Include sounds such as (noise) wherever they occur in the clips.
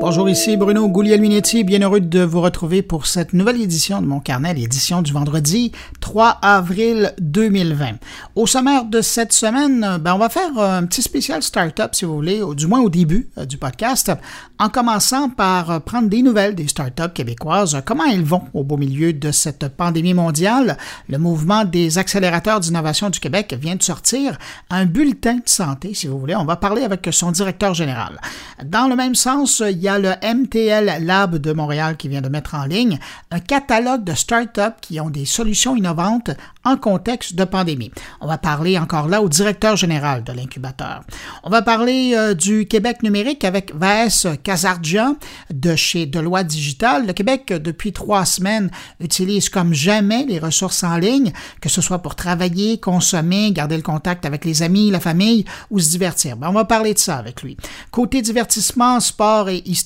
Bonjour, ici Bruno Guglielminetti, bien heureux de vous retrouver pour cette nouvelle édition de mon carnet, l'édition du vendredi 3 avril 2020. Au sommaire de cette semaine, ben, on va faire un petit spécial startup, si vous voulez, du moins au début euh, du podcast, en commençant par euh, prendre des nouvelles des startups québécoises, comment elles vont au beau milieu de cette pandémie mondiale? Le mouvement des accélérateurs d'innovation du Québec vient de sortir un bulletin de santé, si vous voulez. On va parler avec son directeur général. Dans le même sens, il y a le MTL Lab de Montréal qui vient de mettre en ligne un catalogue de startups qui ont des solutions innovantes en contexte de pandémie. On va parler encore là au directeur général de l'incubateur. On va parler euh, du Québec numérique avec Vaes Kazardjian de chez Deloitte Digital. Le Québec, depuis trois semaines, utilise comme jamais les ressources en ligne, que ce soit pour travailler, consommer, garder le contact avec les amis, la famille ou se divertir. Ben, on va parler de ça avec lui. Côté divertissement, sport et histoire,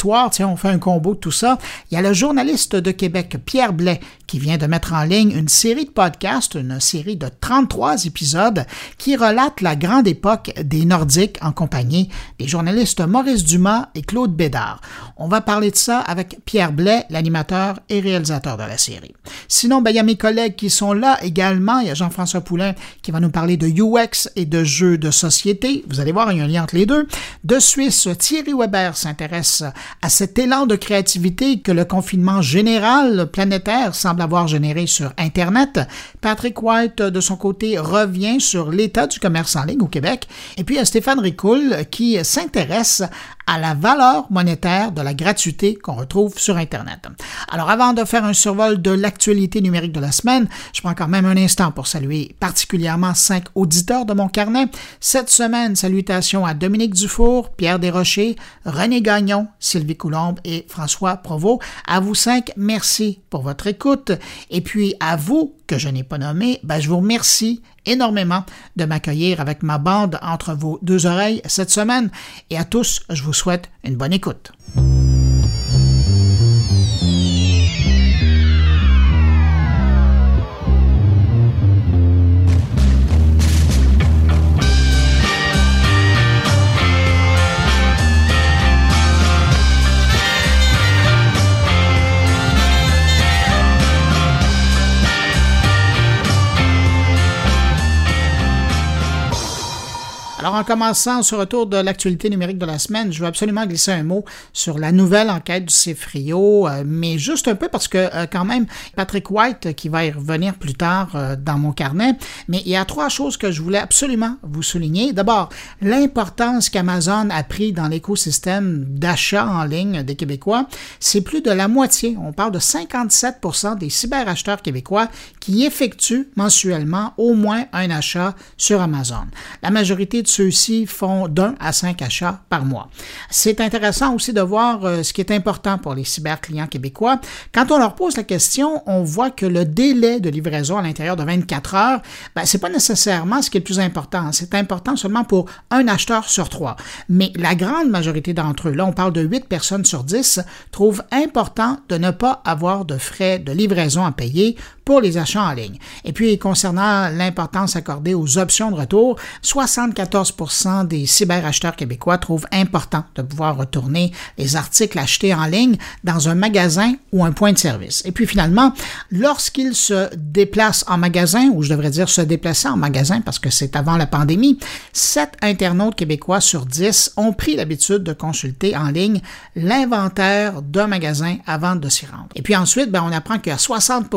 on fait un combo de tout ça. Il y a le journaliste de Québec, Pierre Blais, qui vient de mettre en ligne une série de podcasts, une série de 33 épisodes qui relate la grande époque des Nordiques en compagnie des journalistes Maurice Dumas et Claude Bédard. On va parler de ça avec Pierre Blais, l'animateur et réalisateur de la série. Sinon, ben, il y a mes collègues qui sont là également. Il y a Jean-François Poulain qui va nous parler de UX et de jeux de société. Vous allez voir, il y a un lien entre les deux. De Suisse, Thierry Weber s'intéresse à cet élan de créativité que le confinement général planétaire semble avoir généré sur Internet. Patrick White, de son côté, revient sur l'état du commerce en ligne au Québec. Et puis, il y a Stéphane Ricoul qui s'intéresse à la valeur monétaire de la gratuité qu'on retrouve sur Internet. Alors avant de faire un survol de l'actualité numérique de la semaine, je prends quand même un instant pour saluer particulièrement cinq auditeurs de mon carnet. Cette semaine, salutations à Dominique Dufour, Pierre Desrochers, René Gagnon, Sylvie Coulombe et François Provost. À vous cinq, merci pour votre écoute. Et puis à vous, que je n'ai pas nommé, ben, je vous remercie énormément de m'accueillir avec ma bande entre vos deux oreilles cette semaine et à tous, je vous souhaite une bonne écoute. En commençant ce retour de l'actualité numérique de la semaine, je veux absolument glisser un mot sur la nouvelle enquête du CFRIO, euh, mais juste un peu parce que, euh, quand même, Patrick White, qui va y revenir plus tard euh, dans mon carnet, mais il y a trois choses que je voulais absolument vous souligner. D'abord, l'importance qu'Amazon a pris dans l'écosystème d'achat en ligne des Québécois. C'est plus de la moitié, on parle de 57% des cyberacheteurs québécois qui effectuent mensuellement au moins un achat sur Amazon. La majorité de font d'un à cinq achats par mois. C'est intéressant aussi de voir euh, ce qui est important pour les cyberclients québécois. Quand on leur pose la question, on voit que le délai de livraison à l'intérieur de 24 heures, ben, c'est pas nécessairement ce qui est le plus important. C'est important seulement pour un acheteur sur trois. Mais la grande majorité d'entre eux, là, on parle de 8 personnes sur 10, trouvent important de ne pas avoir de frais de livraison à payer pour les achats en ligne. Et puis, concernant l'importance accordée aux options de retour, 74% des cyberacheteurs québécois trouvent important de pouvoir retourner les articles achetés en ligne dans un magasin ou un point de service. Et puis finalement, lorsqu'ils se déplacent en magasin, ou je devrais dire se déplacer en magasin parce que c'est avant la pandémie, 7 internautes québécois sur 10 ont pris l'habitude de consulter en ligne l'inventaire d'un magasin avant de s'y rendre. Et puis ensuite, ben, on apprend a 60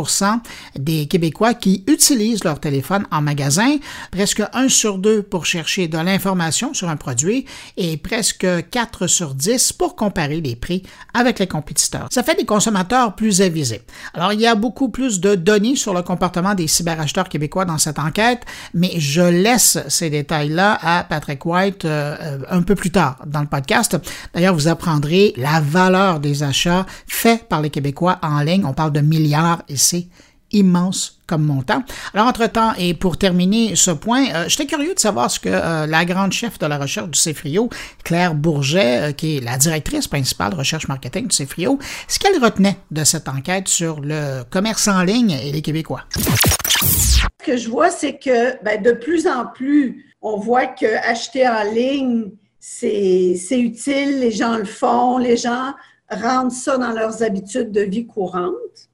des Québécois qui utilisent leur téléphone en magasin, presque un sur deux pour chercher de l'information sur un produit et presque 4 sur 10 pour comparer les prix avec les compétiteurs. Ça fait des consommateurs plus avisés. Alors, il y a beaucoup plus de données sur le comportement des cyberacheteurs québécois dans cette enquête, mais je laisse ces détails-là à Patrick White euh, un peu plus tard dans le podcast. D'ailleurs, vous apprendrez la valeur des achats faits par les Québécois en ligne. On parle de milliards c'est immense comme montant. Alors, entre-temps, et pour terminer ce point, euh, j'étais curieux de savoir ce que euh, la grande chef de la recherche du CFRIO, Claire Bourget, euh, qui est la directrice principale de recherche marketing du CFRIO, ce qu'elle retenait de cette enquête sur le commerce en ligne et les Québécois. Ce que je vois, c'est que ben, de plus en plus, on voit que acheter en ligne c'est utile, les gens le font, les gens rendent ça dans leurs habitudes de vie courante.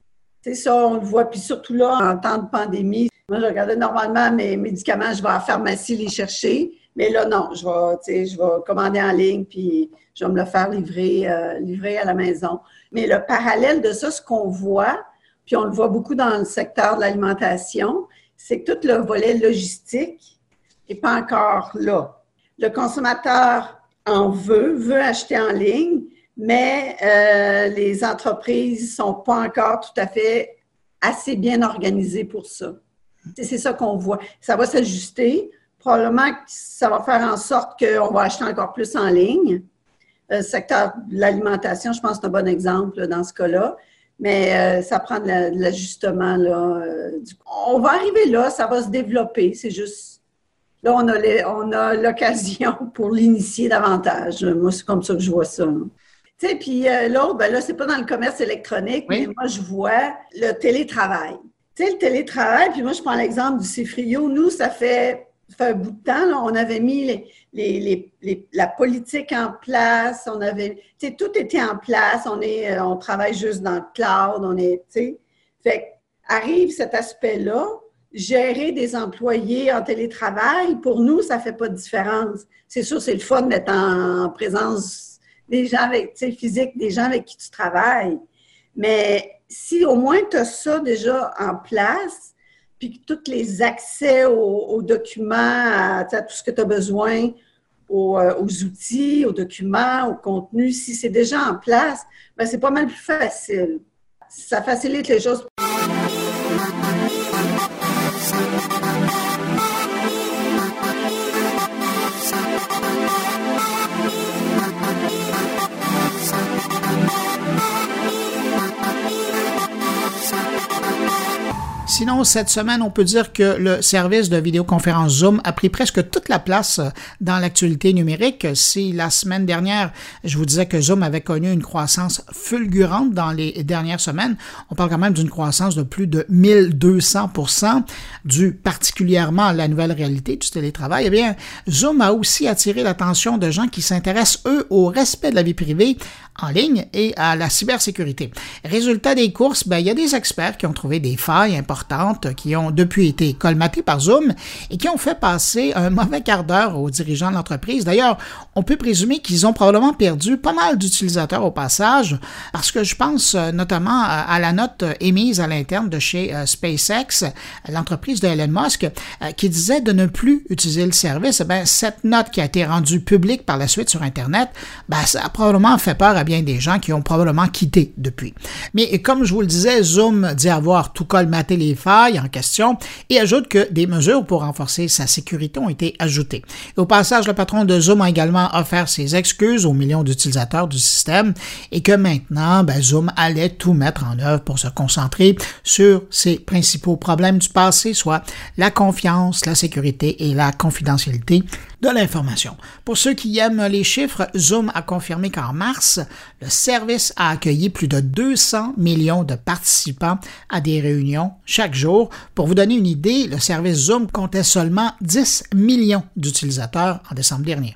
C'est ça, on le voit. Puis surtout là, en temps de pandémie, moi, je regardais normalement mes médicaments, je vais à la pharmacie les chercher. Mais là, non, je vais, je vais commander en ligne, puis je vais me le faire livrer, euh, livrer à la maison. Mais le parallèle de ça, ce qu'on voit, puis on le voit beaucoup dans le secteur de l'alimentation, c'est que tout le volet logistique n'est pas encore là. Le consommateur en veut, veut acheter en ligne, mais euh, les entreprises ne sont pas encore tout à fait assez bien organisées pour ça. C'est ça qu'on voit. Ça va s'ajuster. Probablement ça va faire en sorte qu'on va acheter encore plus en ligne. Le secteur de l'alimentation, je pense c'est un bon exemple dans ce cas-là. Mais euh, ça prend de l'ajustement. Euh, on va arriver là, ça va se développer. C'est juste. Là, on a l'occasion (laughs) pour l'initier davantage. Moi, c'est comme ça que je vois ça. Tu sais, puis euh, l'autre, ben là, c'est pas dans le commerce électronique, mais moi, je vois le télétravail. Tu sais, le télétravail, puis moi, je prends l'exemple du Cifrio. Nous, ça fait, un bout de temps, là, on avait mis la politique en place, on avait, tu sais, tout était en place, on, est, euh, on travaille juste dans le cloud, on est, tu sais. Fait arrive cet aspect-là, gérer des employés en télétravail, pour nous, ça fait pas de différence. C'est sûr, c'est le fun d'être en présence des gens avec, tu sais, physique, des gens avec qui tu travailles. Mais si au moins tu as ça déjà en place, puis que tous les accès aux, documents, à, tout ce que tu as besoin, aux, euh, aux, outils, aux documents, au contenu, si c'est déjà en place, ben c'est pas mal plus facile. Ça facilite les choses. Sinon, cette semaine, on peut dire que le service de vidéoconférence Zoom a pris presque toute la place dans l'actualité numérique. Si la semaine dernière, je vous disais que Zoom avait connu une croissance fulgurante dans les dernières semaines, on parle quand même d'une croissance de plus de 1200% due particulièrement à la nouvelle réalité du télétravail. Eh bien, Zoom a aussi attiré l'attention de gens qui s'intéressent, eux, au respect de la vie privée en ligne et à la cybersécurité. Résultat des courses, ben, il y a des experts qui ont trouvé des failles importantes qui ont depuis été colmatées par Zoom et qui ont fait passer un mauvais quart d'heure aux dirigeants de l'entreprise. D'ailleurs, on peut présumer qu'ils ont probablement perdu pas mal d'utilisateurs au passage parce que je pense euh, notamment à la note émise à l'interne de chez euh, SpaceX, l'entreprise de Elon Musk, euh, qui disait de ne plus utiliser le service. Ben, cette note qui a été rendue publique par la suite sur Internet, ben, ça a probablement fait peur à bien des gens qui ont probablement quitté depuis. Mais comme je vous le disais, Zoom dit avoir tout colmaté les failles en question et ajoute que des mesures pour renforcer sa sécurité ont été ajoutées. au passage, le patron de Zoom a également offert ses excuses aux millions d'utilisateurs du système et que maintenant, ben, Zoom allait tout mettre en œuvre pour se concentrer sur ses principaux problèmes du passé, soit la confiance, la sécurité et la confidentialité de l'information. Pour ceux qui aiment les chiffres, Zoom a confirmé qu'en mars, le service a accueilli plus de 200 millions de participants à des réunions chaque jour. Pour vous donner une idée, le service Zoom comptait seulement 10 millions d'utilisateurs en décembre dernier.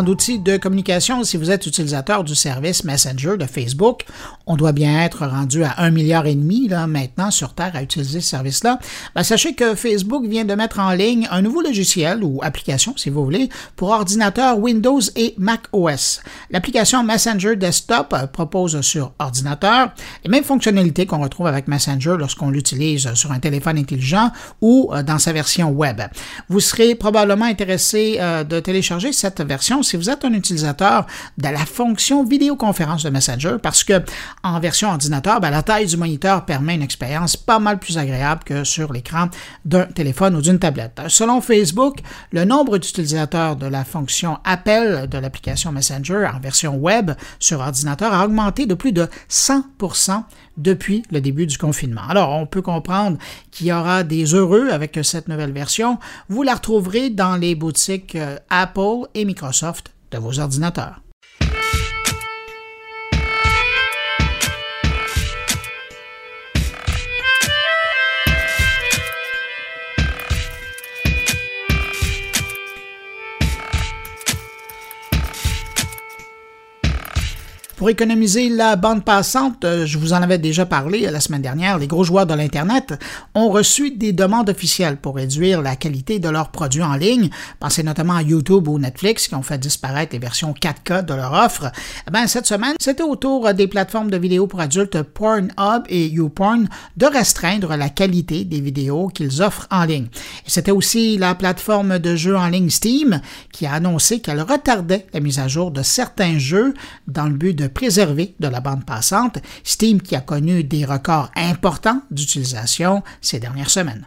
D'outils de communication, si vous êtes utilisateur du service Messenger de Facebook, on doit bien être rendu à un milliard et demi maintenant sur Terre à utiliser ce service-là. Ben, sachez que Facebook vient de mettre en ligne un nouveau logiciel ou application, si vous voulez, pour ordinateur Windows et Mac OS. L'application Messenger Desktop propose sur ordinateur les mêmes fonctionnalités qu'on retrouve avec Messenger lorsqu'on l'utilise sur un téléphone intelligent ou euh, dans sa version web. Vous serez probablement intéressé euh, de télécharger cette version si vous êtes un utilisateur de la fonction vidéoconférence de Messenger parce que en version ordinateur, ben, la taille du moniteur permet une expérience pas mal plus agréable que sur l'écran d'un téléphone ou d'une tablette. Selon Facebook, le nombre d'utilisateurs de la fonction appel de l'application Messenger en version web sur ordinateur a augmenté de plus de 100 depuis le début du confinement. Alors, on peut comprendre qu'il y aura des heureux avec cette nouvelle version. Vous la retrouverez dans les boutiques euh, Apple et Microsoft de vos ordinateurs. Pour économiser la bande passante, euh, je vous en avais déjà parlé la semaine dernière, les gros joueurs de l'Internet ont reçu des demandes officielles pour réduire la qualité de leurs produits en ligne. Pensez notamment à YouTube ou Netflix qui ont fait disparaître les versions 4K de leur offre. Eh ben, cette semaine, c'était au tour des plateformes de vidéos pour adultes Pornhub et YouPorn de restreindre la qualité des vidéos qu'ils offrent en ligne. C'était aussi la plateforme de jeux en ligne Steam qui a annoncé qu'elle retardait la mise à jour de certains jeux dans le but de préservé de la bande passante, Steam qui a connu des records importants d'utilisation ces dernières semaines.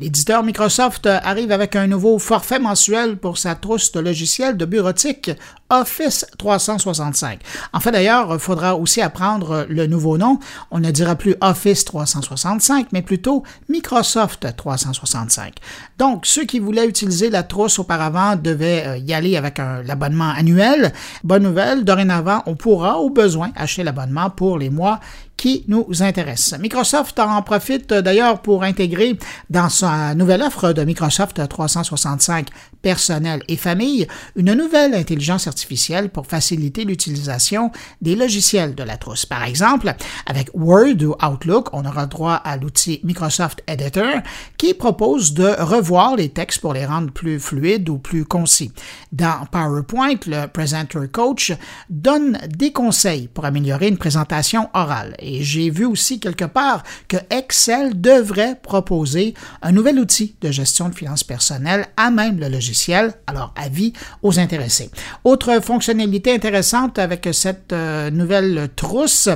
L'éditeur Microsoft arrive avec un nouveau forfait mensuel pour sa trousse de logiciels de bureautique Office 365. En fait, d'ailleurs, il faudra aussi apprendre le nouveau nom. On ne dira plus Office 365, mais plutôt Microsoft 365. Donc, ceux qui voulaient utiliser la trousse auparavant devaient euh, y aller avec l'abonnement annuel. Bonne nouvelle, dorénavant, on pourra au besoin acheter l'abonnement pour les mois qui nous intéresse. Microsoft en profite d'ailleurs pour intégrer dans sa nouvelle offre de Microsoft 365 personnel et famille une nouvelle intelligence artificielle pour faciliter l'utilisation des logiciels de la trousse. Par exemple, avec Word ou Outlook, on aura droit à l'outil Microsoft Editor qui propose de revoir les textes pour les rendre plus fluides ou plus concis. Dans PowerPoint, le Presenter Coach donne des conseils pour améliorer une présentation orale. Et j'ai vu aussi quelque part que Excel devrait proposer un nouvel outil de gestion de finances personnelles à même le logiciel, alors avis aux intéressés. Autre fonctionnalité intéressante avec cette euh, nouvelle trousse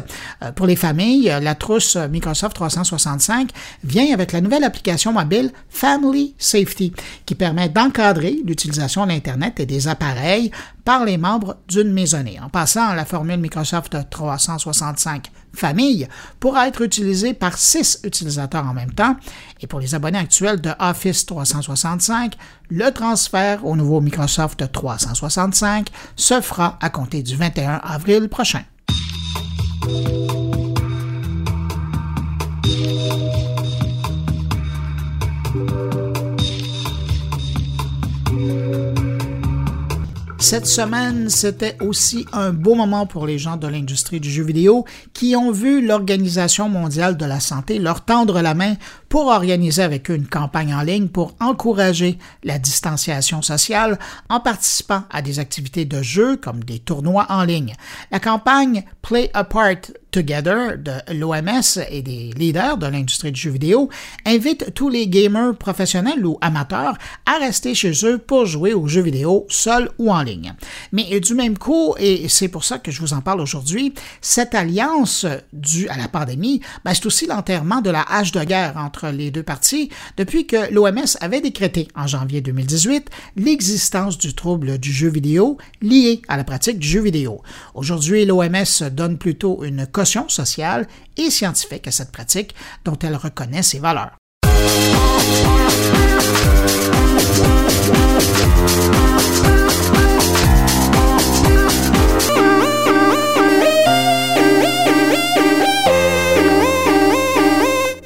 euh, pour les familles, la trousse Microsoft 365 vient avec la nouvelle application mobile Family Safety qui permet d'encadrer l'utilisation de l'Internet et des appareils par les membres d'une maisonnée. En passant, la formule Microsoft 365 Famille pourra être utilisée par six utilisateurs en même temps. Et pour les abonnés actuels de Office 365, le transfert au nouveau Microsoft 365 se fera à compter du 21 avril prochain. Cette semaine, c'était aussi un beau moment pour les gens de l'industrie du jeu vidéo qui ont vu l'Organisation mondiale de la santé leur tendre la main pour organiser avec eux une campagne en ligne pour encourager la distanciation sociale en participant à des activités de jeu comme des tournois en ligne. La campagne Play Apart Together de l'OMS et des leaders de l'industrie du jeu vidéo invite tous les gamers professionnels ou amateurs à rester chez eux pour jouer aux jeux vidéo seuls ou en ligne. Mais du même coup, et c'est pour ça que je vous en parle aujourd'hui, cette alliance due à la pandémie, ben, c'est aussi l'enterrement de la hache de guerre entre les deux parties depuis que l'OMS avait décrété en janvier 2018 l'existence du trouble du jeu vidéo lié à la pratique du jeu vidéo. Aujourd'hui, l'OMS donne plutôt une caution sociale et scientifique à cette pratique dont elle reconnaît ses valeurs.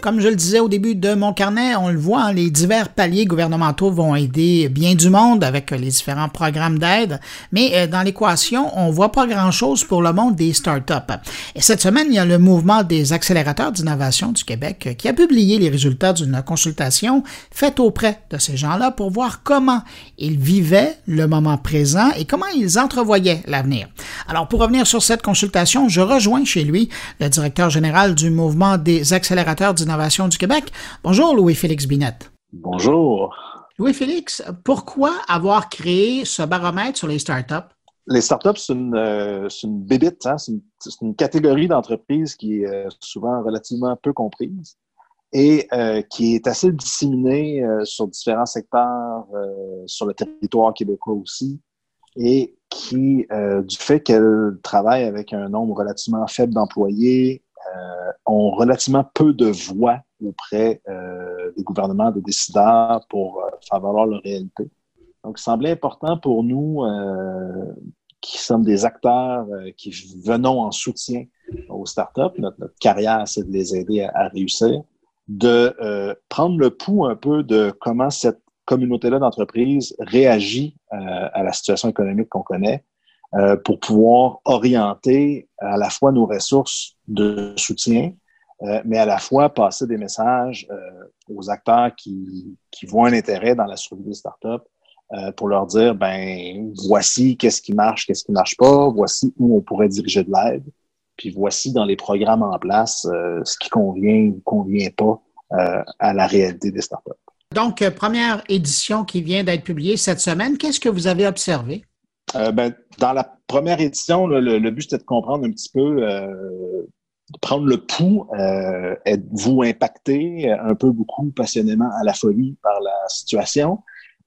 Comme je le disais au début de mon carnet, on le voit, hein, les divers paliers gouvernementaux vont aider bien du monde avec les différents programmes d'aide, mais euh, dans l'équation, on voit pas grand-chose pour le monde des startups. Et cette semaine, il y a le mouvement des accélérateurs d'innovation du Québec euh, qui a publié les résultats d'une consultation faite auprès de ces gens-là pour voir comment ils vivaient le moment présent et comment ils entrevoyaient l'avenir. Alors, pour revenir sur cette consultation, je rejoins chez lui le directeur général du mouvement des accélérateurs d'innovation du Québec. Bonjour, Louis-Félix Binette. Bonjour. Louis-Félix, pourquoi avoir créé ce baromètre sur les startups? Les startups, c'est une, euh, une bébite, hein? c'est une, catégorie d'entreprises qui est euh, souvent relativement peu comprise et euh, qui est assez disséminée sur différents secteurs, sur le territoire québécois aussi, et qui, du fait qu'elle travaille avec un nombre relativement faible d'employés, euh, ont relativement peu de voix auprès euh, des gouvernements, des décideurs pour euh, faire valoir leur réalité. Donc, il semblait important pour nous, qui sommes des acteurs qui venons en soutien aux startups, notre, notre carrière, c'est de les aider à, réussir, de prendre le pouls un peu de comment cette communauté-là d'entreprises réagit à la situation économique qu'on connaît, euh, pour pouvoir orienter à la fois nos ressources de soutien, euh, mais à la fois passer des messages euh, aux acteurs qui, qui voient un intérêt dans la survie des startups pour leur dire, ben voici qu'est-ce qui marche, qu'est-ce qui marche pas, voici où on pourrait diriger de l'aide, puis voici dans les programmes en place ce qui convient ou convient pas à la réalité des startups. Donc, première édition qui vient d'être publiée cette semaine, qu'est-ce que vous avez observé? Euh, ben, dans la première édition, le, but c'était de comprendre un petit peu, euh, de prendre le pouls. Euh, êtes-vous impacté un peu beaucoup passionnément à la folie par la situation?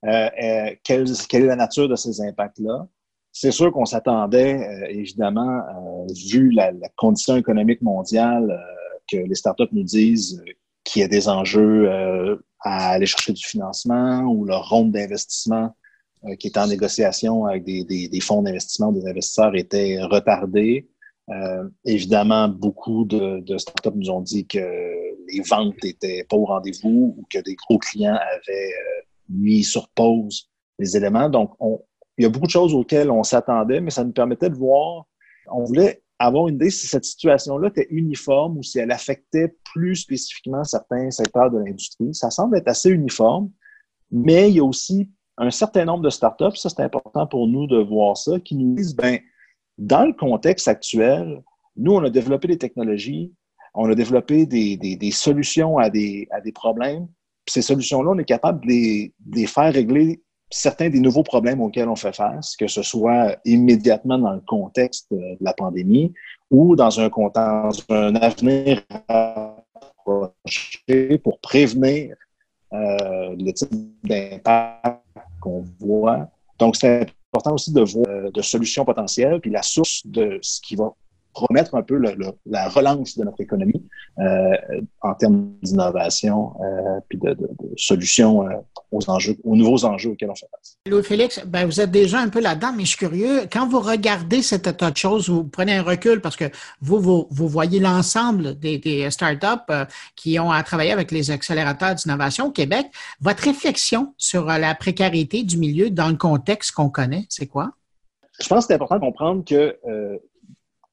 Quelle, quelle, est la nature de ces impacts-là? C'est sûr qu'on s'attendait, évidemment, vu la, condition économique mondiale, que les startups nous disent qu'il y a des enjeux à aller chercher du financement ou leur ronde d'investissement euh, qui était en négociation avec des, des, des fonds d'investissement, des investisseurs, était retardé. Euh, évidemment, beaucoup de, de, startups nous ont dit que les ventes n'étaient pas au rendez-vous ou que des gros clients avaient euh, mis sur pause les éléments. Donc, on, il y a beaucoup de choses auxquelles on s'attendait, mais ça nous permettait de voir, on voulait avoir une idée si cette situation-là était uniforme ou si elle affectait plus spécifiquement certains secteurs de l'industrie. Ça semble être assez uniforme, mais il y a aussi un certain nombre de startups, ça c'est important pour nous de voir ça, qui nous disent, ben, dans le contexte actuel, nous, on a développé des technologies, on a développé des, des, solutions à des, à des problèmes. Ces solutions-là, on est capable de de les, faire régler certains des nouveaux problèmes auxquels on fait face, que ce soit immédiatement dans le contexte de la pandémie ou dans un, dans un avenir pour prévenir euh, le type d'impact qu'on voit. Donc, c'est important aussi de voir euh, de solutions potentielles, puis la source de ce qui va remettre un peu la relance de notre économie euh, en termes d'innovation euh, puis de, solutions euh, aux enjeux, aux nouveaux enjeux auxquels on fait face. Louis-Félix, ben, vous êtes déjà un peu là-dedans, mais je suis curieux. Quand vous regardez cet état de choses, vous prenez un recul parce que vous, vous, voyez l'ensemble des, des startups qui ont à travailler avec les accélérateurs d'innovation au Québec. Votre réflexion sur la précarité du milieu dans le contexte qu'on connaît, c'est quoi? Je pense que c'est important de comprendre que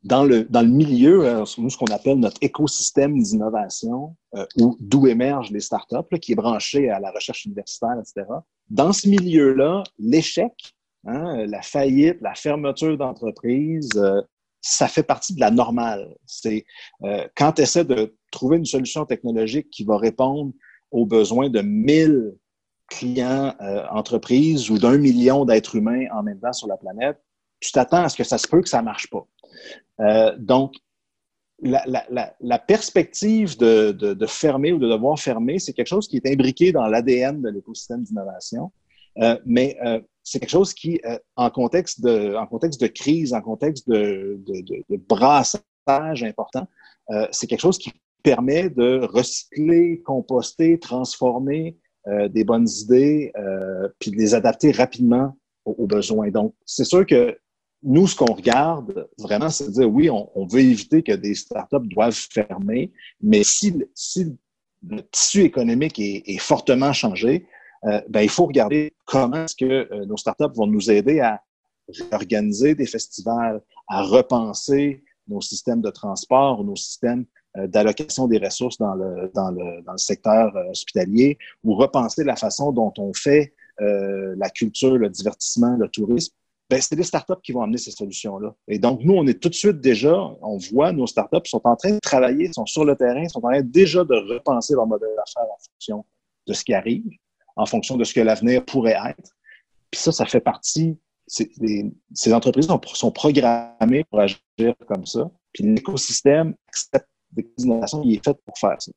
dans le, dans le milieu, euh, nous, ce qu'on appelle notre écosystème d'innovation, euh, d'où émergent les startups, là, qui est branché à la recherche universitaire, etc. Dans ce milieu-là, l'échec, hein, la faillite, la fermeture d'entreprise, euh, ça fait partie de la normale. C'est euh, quand tu essaies de trouver une solution technologique qui va répondre aux besoins de 1000 clients entreprises ou d'un million d'êtres humains en même temps sur la planète, tu t'attends à ce que ça se peut que ça marche pas. Euh, donc, la, perspective de, fermer ou de devoir fermer, c'est quelque chose qui est imbriqué dans l'ADN de l'écosystème d'innovation. Euh, mais euh, c'est quelque chose qui, en, contexte de, en contexte de crise, en contexte de, brassage important, c'est quelque chose qui permet de recycler, composter, transformer des bonnes idées, puis de les adapter rapidement aux besoins. Donc, c'est sûr que nous, ce qu'on regarde vraiment, c'est de dire oui, on, veut éviter que des startups doivent fermer, mais si, le tissu économique est, fortement changé, euh, ben, il faut regarder comment est-ce que euh, nos startups vont nous aider à organiser des festivals, à repenser nos systèmes de transport, nos systèmes euh, d'allocation des ressources dans le, dans dans le secteur hospitalier, ou repenser la façon dont on fait la culture, le divertissement, le tourisme c'est des startups qui vont amener ces solutions-là. Et donc, nous, on est tout de suite déjà, on voit nos startups sont en train de travailler, sont sur le terrain, sont en train déjà de repenser leur modèle d'affaires en fonction de ce qui arrive, en fonction de ce que l'avenir pourrait être. Puis ça, ça fait partie, ces entreprises sont, sont, programmées pour agir comme ça. Puis l'écosystème accepte des innovations, il est fait pour faire ça.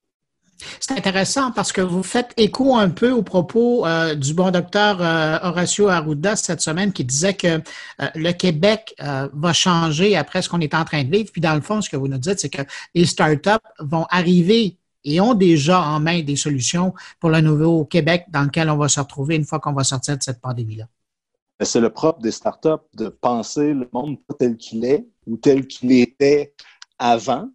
C'est intéressant parce que vous faites écho un peu au propos euh, du bon docteur euh, Horacio Arruda cette semaine qui disait que euh, le Québec va changer après ce qu'on est en train de vivre. Puis dans le fond, ce que vous nous dites, c'est que les startups vont arriver et ont déjà en main des solutions pour le nouveau Québec dans lequel on va se retrouver une fois qu'on va sortir de cette pandémie-là. C'est le propre des startups de penser le monde tel qu'il est ou tel qu'il était avant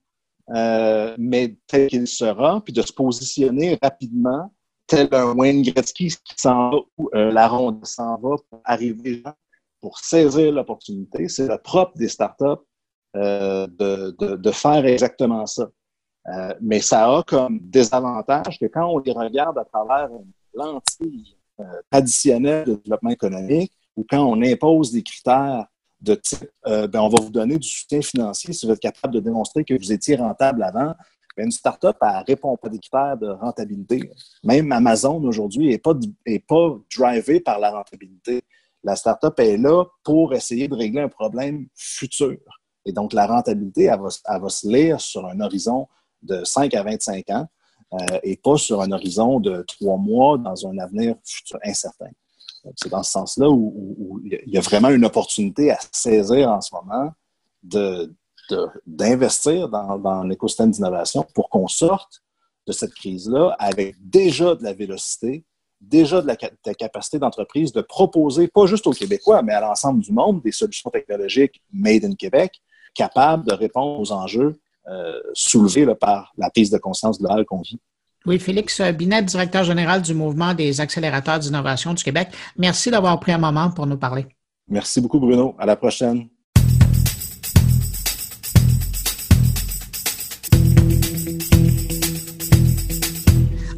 euh, mais tel qu'il sera, puis de se positionner rapidement, tel un Wayne Gretzky qui s'en va ou euh, la ronde s'en va pour arriver pour saisir l'opportunité. C'est le propre des startups euh, de, de, de, faire exactement ça. Euh, mais ça a comme désavantage que quand on les regarde à travers une lentille traditionnelle de développement économique ou quand on impose des critères de type euh, ben, on va vous donner du soutien financier si vous êtes capable de démontrer que vous étiez rentable avant. Ben, une start-up, elle répond pas des critères de rentabilité. Même Amazon aujourd'hui n'est pas, est pas drivé par la rentabilité. La start-up est là pour essayer de régler un problème futur. Et donc, la rentabilité, elle va, va se lire sur un horizon de 5 à 25 ans euh, et pas sur un horizon de 3 mois dans un avenir futur incertain. C'est dans ce sens-là où, il y a vraiment une opportunité à saisir en ce moment d'investir dans, l'écosystème d'innovation pour qu'on sorte de cette crise-là avec déjà de la vélocité, déjà de la, capacité d'entreprise de proposer, pas juste aux Québécois, mais à l'ensemble du monde, des solutions technologiques made in Québec, capables de répondre aux enjeux euh, soulevés par la prise de conscience globale qu'on vit. Oui, Félix Binet, directeur général du Mouvement des accélérateurs d'innovation du Québec. Merci d'avoir pris un moment pour nous parler. Merci beaucoup, Bruno. À la prochaine.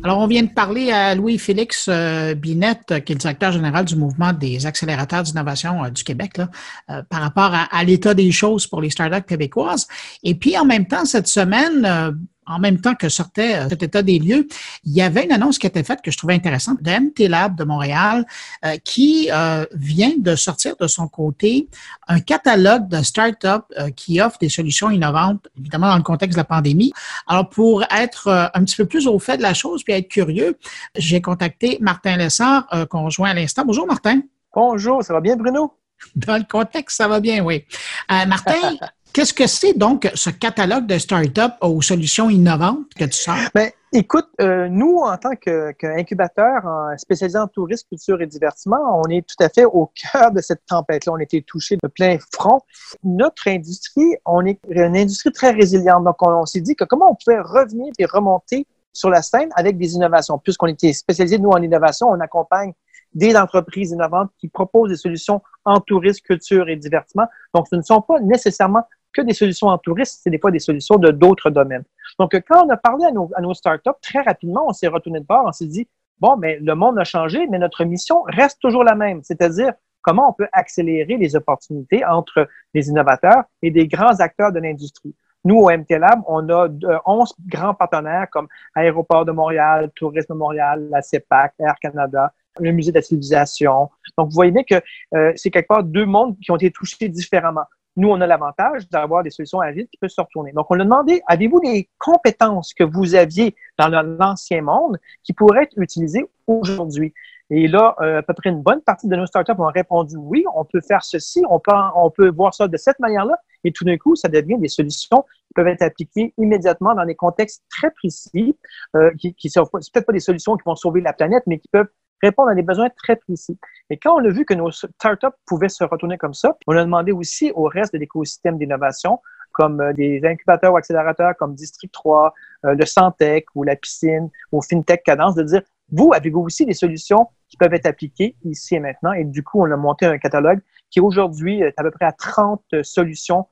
Alors, on vient de parler à Louis-Félix euh, Binette, qui est le directeur général du mouvement des accélérateurs d'innovation euh, du Québec, là, euh, par rapport à, à l'état des choses pour les startups québécoises. Et puis, en même temps, cette semaine, en même temps que sortait euh, cet état des lieux, il y avait une annonce qui était faite que je trouvais intéressante de MT Lab de Montréal euh, qui euh, vient de sortir de son côté un catalogue de start-up qui offre des solutions innovantes, évidemment dans le contexte de la pandémie. Alors pour être un petit peu plus au fait de la chose puis être curieux, j'ai contacté Martin Lessard qu'on rejoint à l'instant. Bonjour Martin. Bonjour, ça va bien Bruno? Dans le contexte, ça va bien, oui. Martin, (laughs) Qu'est-ce que c'est donc ce catalogue de start-up aux solutions innovantes que tu sors? Bien, écoute, euh, nous, en tant qu'incubateur spécialisé en tourisme, culture et divertissement, on est tout à fait au cœur de cette tempête-là. On a été touchés de plein front. Notre industrie, on est une industrie très résiliente. Donc, on, s'est dit que comment on pouvait revenir et remonter sur la scène avec des innovations. Puisqu'on était spécialisé, nous, en innovation, on accompagne des entreprises innovantes qui proposent des solutions en tourisme, culture et divertissement. Donc, ce ne sont pas nécessairement que des solutions en tourisme, c'est des fois des solutions de d'autres domaines. Donc, quand on a parlé à nos, à nos startups, très rapidement, on s'est retourné de bord, on s'est dit, bon, mais le monde a changé, mais notre mission reste toujours la même, c'est-à-dire comment on peut accélérer les opportunités entre les innovateurs et des grands acteurs de l'industrie? Nous, au MT Lab, on a 11 grands partenaires comme Aéroport de Montréal, Tourisme Montréal, la CEPAC, Air Canada, le Musée de la civilisation. Donc, vous voyez bien que euh, c'est quelque part deux mondes qui ont été touchés différemment. Nous, on a l'avantage d'avoir des solutions agiles qui peuvent se retourner. Donc, on a demandé, avez-vous des compétences que vous aviez dans l'ancien monde qui pourraient être utilisées aujourd'hui? Et là, euh, à peu près une bonne partie de nos startups ont répondu oui, on peut faire ceci, on peut, voir ça de cette manière-là. Et tout d'un coup, ça devient des solutions qui peuvent être appliquées immédiatement dans des contextes très précis, euh, qui, qui sont peut-être pas des solutions qui vont sauver la planète, mais qui peuvent répondre à des besoins très précis. Et quand on a vu que nos startups pouvaient se retourner comme ça, on a demandé aussi au reste de l'écosystème d'innovation comme euh, des incubateurs ou accélérateurs comme District 3, euh, le Santec ou la piscine ou FinTech Cadence, de dire, vous, avez-vous aussi des solutions qui peuvent être appliquées ici et maintenant? Et du coup, on a monté un catalogue qui aujourd'hui est à peu près à 30 solutions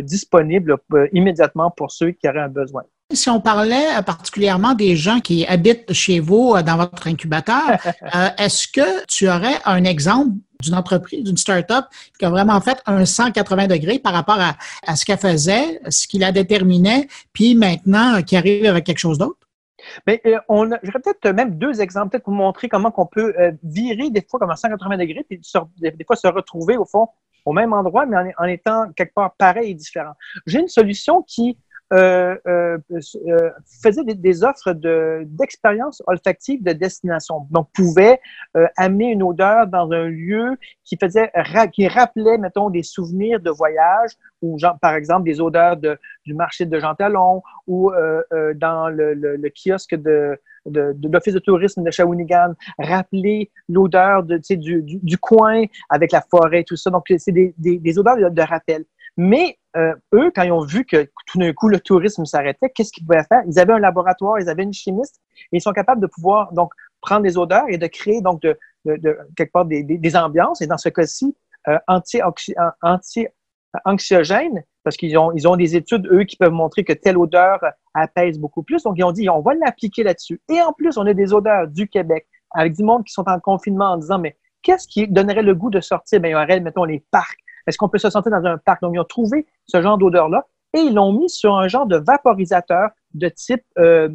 disponibles immédiatement pour ceux qui auraient un besoin. Si on parlait particulièrement des gens qui habitent chez vous dans votre incubateur, (laughs) est-ce que tu aurais un exemple d'une entreprise, d'une start-up qui a vraiment fait un 180 degrés par rapport à, ce qu'elle faisait, ce qui la déterminait, puis maintenant euh, qui arrive avec quelque chose d'autre? Mais euh, on j'aurais peut-être même deux exemples, peut-être pour montrer comment on peut euh, virer des fois comme un 180 degrés, puis des fois se retrouver au fond au même endroit, mais en, en étant quelque part pareil et différent. J'ai une solution qui euh, euh, euh, faisait des, offres d'expérience olfactive de destination. Donc, pouvait amener une odeur dans un lieu qui faisait, qui rappelait, mettons, des souvenirs de voyage ou, par exemple, des odeurs de, du marché de Jean Talon ou dans le, le, kiosque de, de, de l'Office de tourisme de Shawinigan, rappeler l'odeur de, du, du, du, coin avec la forêt, tout ça. Donc, c'est des, des, des, odeurs de, de rappel. Mais euh, eux, quand ils ont vu que tout d'un coup le tourisme s'arrêtait, qu'est-ce qu'ils pouvaient faire? Ils avaient un laboratoire, ils avaient une chimiste, et ils sont capables de pouvoir donc prendre des odeurs et de créer donc de, quelque part des, ambiances, et dans ce cas-ci, euh, anti-anxiogènes, parce qu'ils ont, ils ont des études, eux, qui peuvent montrer que telle odeur apaise beaucoup plus. Donc, ils ont dit, on va l'appliquer là-dessus. Et en plus, on a des odeurs du Québec, avec du monde qui sont en confinement en disant, mais qu'est-ce qui donnerait le goût de sortir? Bien, il y aurait, mettons, les parcs est-ce qu'on peut se sentir dans un parc? Donc, ils ont trouvé ce genre d'odeur-là et ils l'ont mis sur un genre de vaporisateur de type euh,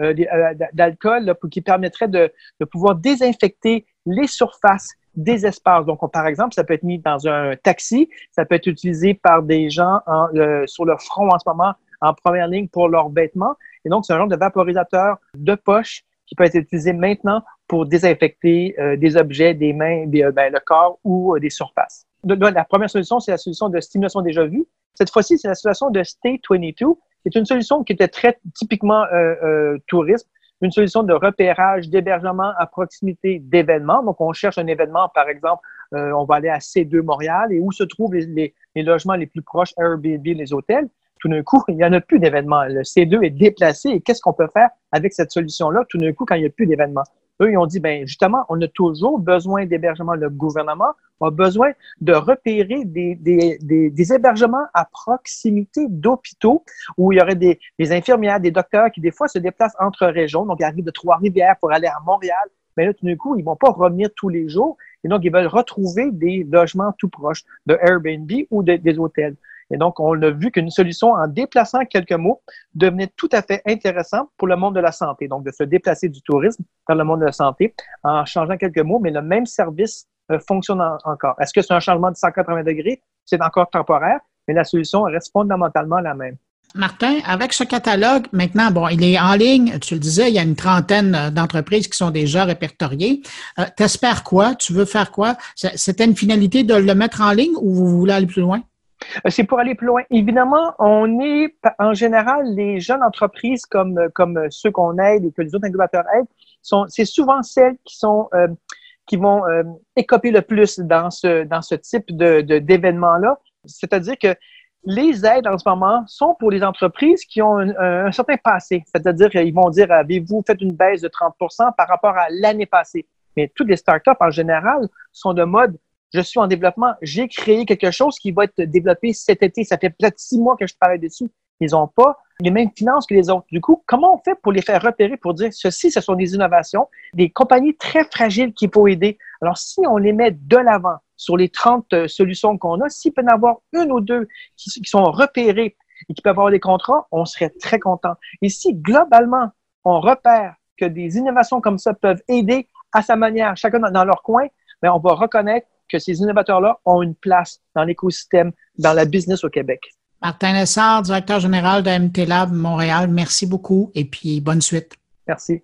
euh, euh d'alcool qui permettrait de, de, pouvoir désinfecter les surfaces des espaces. Donc, par exemple, ça peut être mis dans un taxi, ça peut être utilisé par des gens en, euh, sur le front en ce moment, en première ligne pour leurs vêtements. Et donc, c'est un genre de vaporisateur de poche qui peut être utilisé maintenant pour désinfecter euh, des objets, des mains, des, ben, le corps ou des surfaces la première solution, c'est la solution de stimulation déjà vue. Cette fois-ci, c'est la solution de Stay 22, C'est une solution qui était très typiquement euh, euh, tourisme, une solution de repérage, d'hébergement à proximité d'événements. Donc, on cherche un événement, par exemple, euh, on va aller à C2 Montréal et où se trouvent les, les, logements les plus proches, Airbnb, les hôtels. Tout d'un coup, il n'y en a plus d'événements. Le C2 est déplacé et qu'est-ce qu'on peut faire avec cette solution-là? Tout d'un coup quand il n'y a plus d'événements? Eux, ils ont dit, ben justement, on a toujours besoin d'hébergement. Le gouvernement a besoin de repérer des, des, des, hébergements à proximité d'hôpitaux où il y aurait des, des, infirmières, des docteurs qui, des fois, se déplacent entre régions. Donc, ils arrivent de Trois-Rivières pour aller à Montréal. Mais là, tout d'un coup, ils vont pas revenir tous les jours. Et donc, ils veulent retrouver des logements tout proches de Airbnb ou des hôtels. Et donc, on a vu qu'une solution en déplaçant quelques mots devenait tout à fait intéressant pour le monde de la santé. Donc, de se déplacer du tourisme vers le monde de la santé en changeant quelques mots, mais le même service euh, fonctionne encore. Est-ce que c'est un changement de 180 degrés? C'est encore temporaire, mais la solution reste fondamentalement la même. Martin, avec ce catalogue, maintenant, bon, il est en ligne, tu le disais, il y a une trentaine euh, d'entreprises qui sont déjà répertoriées. Euh, T'espères quoi? Tu veux faire quoi? C'était une finalité de le mettre en ligne ou vous voulez aller plus loin? Euh, c'est pour aller plus loin. Évidemment, on est en général les jeunes entreprises comme comme ceux qu'on aide et que les autres incubateurs aident c'est souvent celles qui sont euh, qui vont euh, écoper le plus dans ce dans ce type de d'événement là. C'est-à-dire que les aides en ce moment sont pour les entreprises qui ont un, certain passé. C'est-à-dire qu'ils vont dire avez-vous fait une baisse de 30% par rapport à l'année passée? Mais toutes les startups en général sont de mode je suis en développement, j'ai créé quelque chose qui va être développé cet été. Ça fait peut-être six mois que je travaille dessus. Ils n'ont pas les mêmes finances que les autres. Du coup, comment on fait pour les faire repérer, pour dire ceci, ce sont des innovations, des compagnies très fragiles qu'il faut aider? Alors, si on les met de l'avant sur les 30 euh, solutions qu'on a, s'il peut y en avoir une ou deux qui, sont repérées et qui peuvent avoir des contrats, on serait très content. Et si, globalement, on repère que des innovations comme ça peuvent aider à sa manière, chacun dans, leur coin, bien, on va reconnaître que ces innovateurs-là ont une place dans l'écosystème, dans la business au Québec. Martin Lessard, directeur général de MT Lab Montréal, merci beaucoup et puis bonne suite. Merci.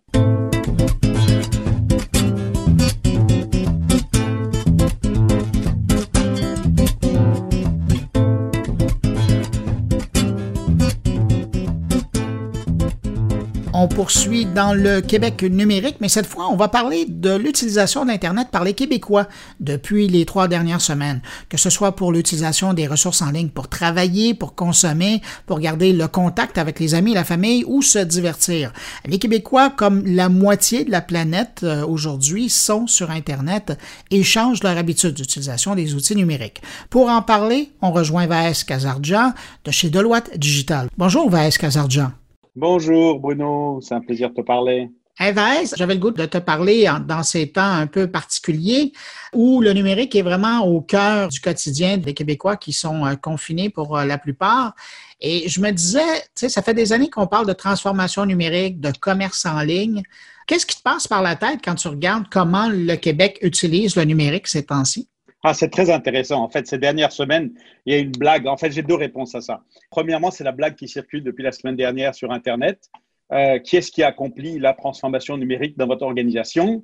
Poursuit dans le Québec numérique, mais cette fois, on va parler de l'utilisation d'Internet par les Québécois depuis les trois dernières semaines, que ce soit pour l'utilisation des ressources en ligne pour travailler, pour consommer, pour garder le contact avec les amis, la famille ou se divertir. Les Québécois, comme la moitié de la planète euh, aujourd'hui, sont sur Internet et changent leur habitude d'utilisation des outils numériques. Pour en parler, on rejoint Vaes Kazardjan de chez Deloitte Digital. Bonjour Vaes Kazardjan. Bonjour Bruno, c'est un plaisir de te parler. Hey j'avais le goût de te parler dans ces temps un peu particuliers où le numérique est vraiment au cœur du quotidien des Québécois qui sont euh, confinés pour euh, la plupart. Et je me disais, tu sais, ça fait des années qu'on parle de transformation numérique, de commerce en ligne. Qu'est-ce qui te passe par la tête quand tu regardes comment le Québec utilise le numérique ces temps-ci? Ah, c'est très intéressant. En fait, ces dernières semaines, il y a une blague. En fait, j'ai deux réponses à ça. Premièrement, c'est la blague qui circule depuis la semaine dernière sur Internet. Euh, qui est-ce qui accomplit la transformation numérique dans votre organisation?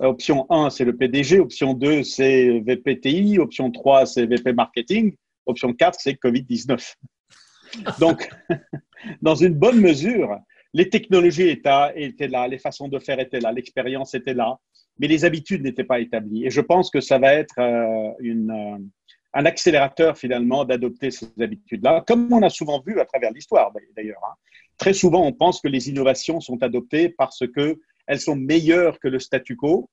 Euh, Option 1, c'est le PDG. Option 2, c'est VPTI. Option 3, c'est VP Marketing. Option 4, c'est COVID-19. Donc, (laughs) dans une bonne mesure, les technologies étaient là, les façons de faire étaient là, l'expérience était là mais les habitudes n'étaient pas établies. Et je pense que ça va être euh, euh, un accélérateur finalement d'adopter ces habitudes-là, comme on a souvent vu à travers l'histoire d'ailleurs. Hein. Très souvent, on pense que les innovations sont adoptées parce qu'elles sont meilleures que le statu quo.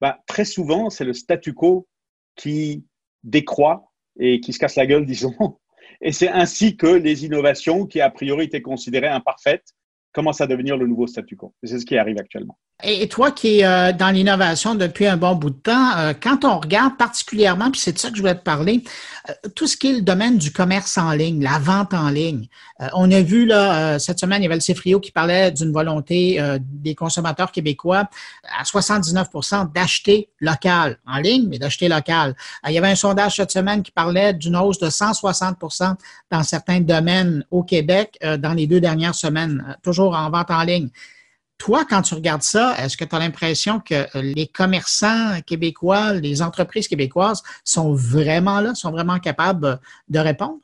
Ben, très souvent, c'est le statu quo qui décroît et qui se casse la gueule, (laughs) disons. Et c'est ainsi que les innovations, qui a priori étaient considérées imparfaites, commencent à devenir le nouveau statu quo. C'est ce qui arrive actuellement. Et toi qui es euh, dans l'innovation depuis un bon bout de temps, euh, quand on regarde particulièrement, puis c'est de ça que je voulais te parler, euh, tout ce qui est le domaine du commerce en ligne, la vente en ligne. on a vu là cette semaine, il y avait le Cefrio qui parlait d'une volonté des consommateurs québécois à 79 d'acheter local en ligne, mais d'acheter local. il y avait un sondage cette semaine qui parlait d'une hausse de 160% dans certains domaines au Québec dans les deux dernières semaines, toujours en vente en ligne. Toi, quand tu regardes ça, est-ce que tu as l'impression que les commerçants québécois, les entreprises québécoises sont vraiment là, sont vraiment capables de répondre?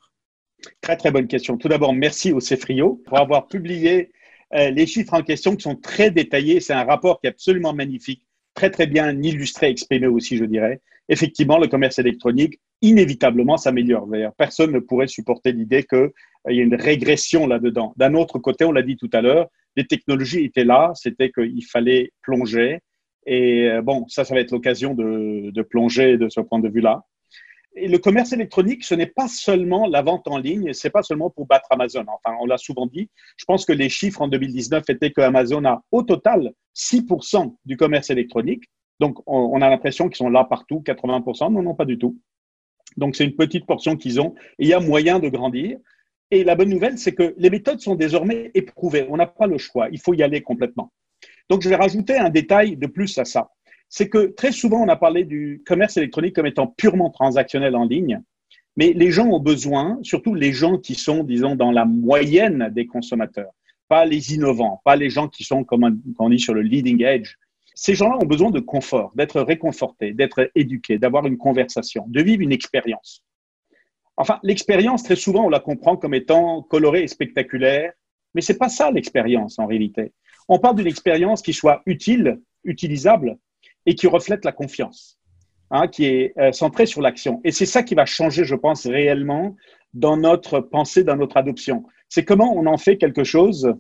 Très, très bonne question. Tout d'abord, merci au CEFRIO pour avoir publié euh, les chiffres en question qui sont très détaillés. C'est un rapport qui est absolument magnifique, très, très bien illustré, exprimé aussi, je dirais. Effectivement, le commerce électronique, inévitablement, s'améliore. D'ailleurs, personne ne pourrait supporter l'idée qu'il euh, y ait une régression là-dedans. D'un autre côté, on l'a dit tout à l'heure, les technologies étaient là, c'était qu'il fallait plonger. Et euh, bon, ça, ça va être l'occasion de, plonger de ce point de vue-là. Et le commerce électronique, ce n'est pas seulement la vente en ligne, c'est pas seulement pour battre Amazon. Enfin, on l'a souvent dit. Je pense que les chiffres en 2019 étaient que Amazon a au total 6% du commerce électronique. Donc, on, a l'impression qu'ils sont là partout, 80%. Non, non, pas du tout. Donc, c'est une petite portion qu'ils ont. Il y a moyen de grandir. Et la bonne nouvelle, c'est que les méthodes sont désormais éprouvées. On n'a pas le choix. Il faut y aller complètement. Donc, je vais rajouter un détail de plus à ça. C'est que très souvent, on a parlé du commerce électronique comme étant purement transactionnel en ligne. Mais les gens ont besoin, surtout les gens qui sont, disons, dans la moyenne des consommateurs, pas les innovants, pas les gens qui sont, comme on dit, sur le leading edge. Ces gens-là ont besoin de confort, d'être réconfortés, d'être éduqués, d'avoir une conversation, de vivre une expérience. Enfin, l'expérience, très souvent, on la comprend comme étant colorée et spectaculaire, mais c'est pas ça l'expérience en réalité. On parle d'une expérience qui soit utile, utilisable et qui reflète la confiance, hein, qui est euh, centrée sur l'action. Et c'est ça qui va changer, je pense, réellement dans notre pensée, dans notre adoption. C'est comment on en fait quelque chose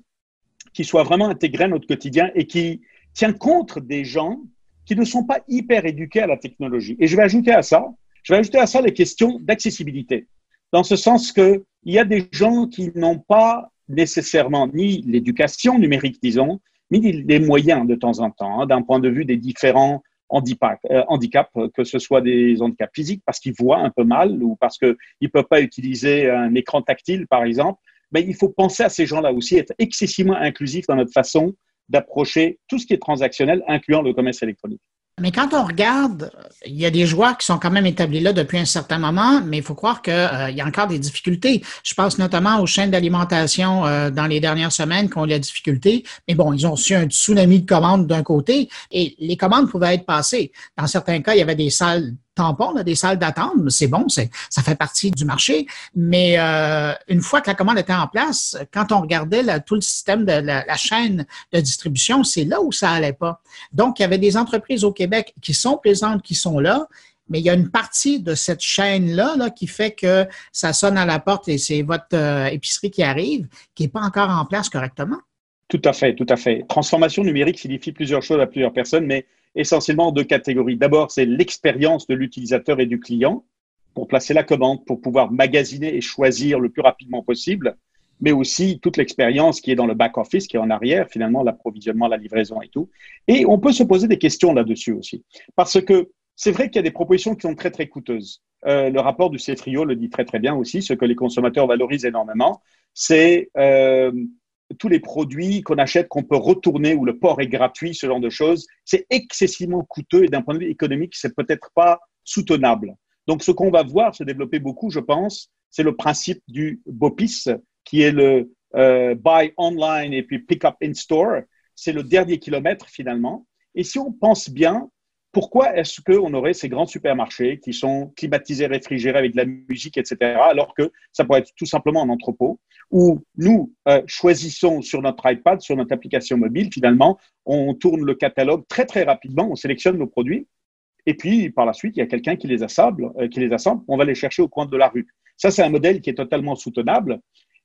qui soit vraiment intégré à notre quotidien et qui tient compte des gens qui ne sont pas hyper éduqués à la technologie. Et je vais ajouter à ça je vais ajouter à ça les questions d'accessibilité, dans ce sens qu'il y a des gens qui n'ont pas nécessairement ni l'éducation numérique, disons, ni les moyens de temps en temps, hein, d'un point de vue des différents handicaps, euh, handicaps, que ce soit des handicaps physiques parce qu'ils voient un peu mal ou parce qu'ils ne peuvent pas utiliser un écran tactile, par exemple. Mais il faut penser à ces gens-là aussi, être excessivement inclusif dans notre façon d'approcher tout ce qui est transactionnel, incluant le commerce électronique. Mais quand on regarde, il y a des joueurs qui sont quand même établis là depuis un certain moment, mais il faut croire qu'il euh, y a encore des difficultés. Je pense notamment aux chaînes d'alimentation euh, dans les dernières semaines qui ont eu la difficulté. Mais bon, ils ont reçu un tsunami de commandes d'un côté et les commandes pouvaient être passées. Dans certains cas, il y avait des salles tampons, des salles d'attente. C'est bon, ça fait partie du marché. Mais euh, une fois que la commande était en place, quand on regardait tout le système de la, chaîne de distribution, c'est là où ça allait pas. Donc, il y avait des entreprises au Québec qui sont présentes, qui sont là, mais il y a une partie de cette chaîne-là là, qui fait que ça sonne à la porte et c'est votre euh, épicerie qui arrive, qui n'est pas encore en place correctement. Tout à fait, tout à fait. Transformation numérique signifie plusieurs choses à plusieurs personnes, mais essentiellement deux catégories. D'abord, c'est l'expérience de l'utilisateur et du client pour placer la commande, pour pouvoir magasiner et choisir le plus rapidement possible, mais aussi toute l'expérience qui est dans le back-office, qui est en arrière, finalement, l'approvisionnement, la livraison et tout. Et on peut se poser des questions là-dessus aussi. Parce que c'est vrai qu'il y a des propositions qui sont très, très coûteuses. Euh, le rapport du CFRIO le dit très, très bien aussi. Ce que les consommateurs valorisent énormément, c'est euh, tous les produits qu'on achète, qu'on peut retourner, où le port est gratuit, ce genre de choses, c'est excessivement coûteux et d'un point de vue économique, c'est peut-être pas soutenable. Donc, ce qu'on va voir se développer beaucoup, je pense, c'est le principe du BOPIS, qui est le euh, buy online et puis pick up in store. C'est le dernier kilomètre finalement. Et si on pense bien, pourquoi est-ce qu'on aurait ces grands supermarchés qui sont climatisés, réfrigérés avec de la musique, etc., alors que ça pourrait être tout simplement un entrepôt où nous euh, choisissons sur notre iPad, sur notre application mobile, finalement, on tourne le catalogue très très rapidement, on sélectionne nos produits, et puis par la suite, il y a quelqu'un qui les assemble, euh, qui les assemble, on va les chercher au coin de la rue. Ça, c'est un modèle qui est totalement soutenable.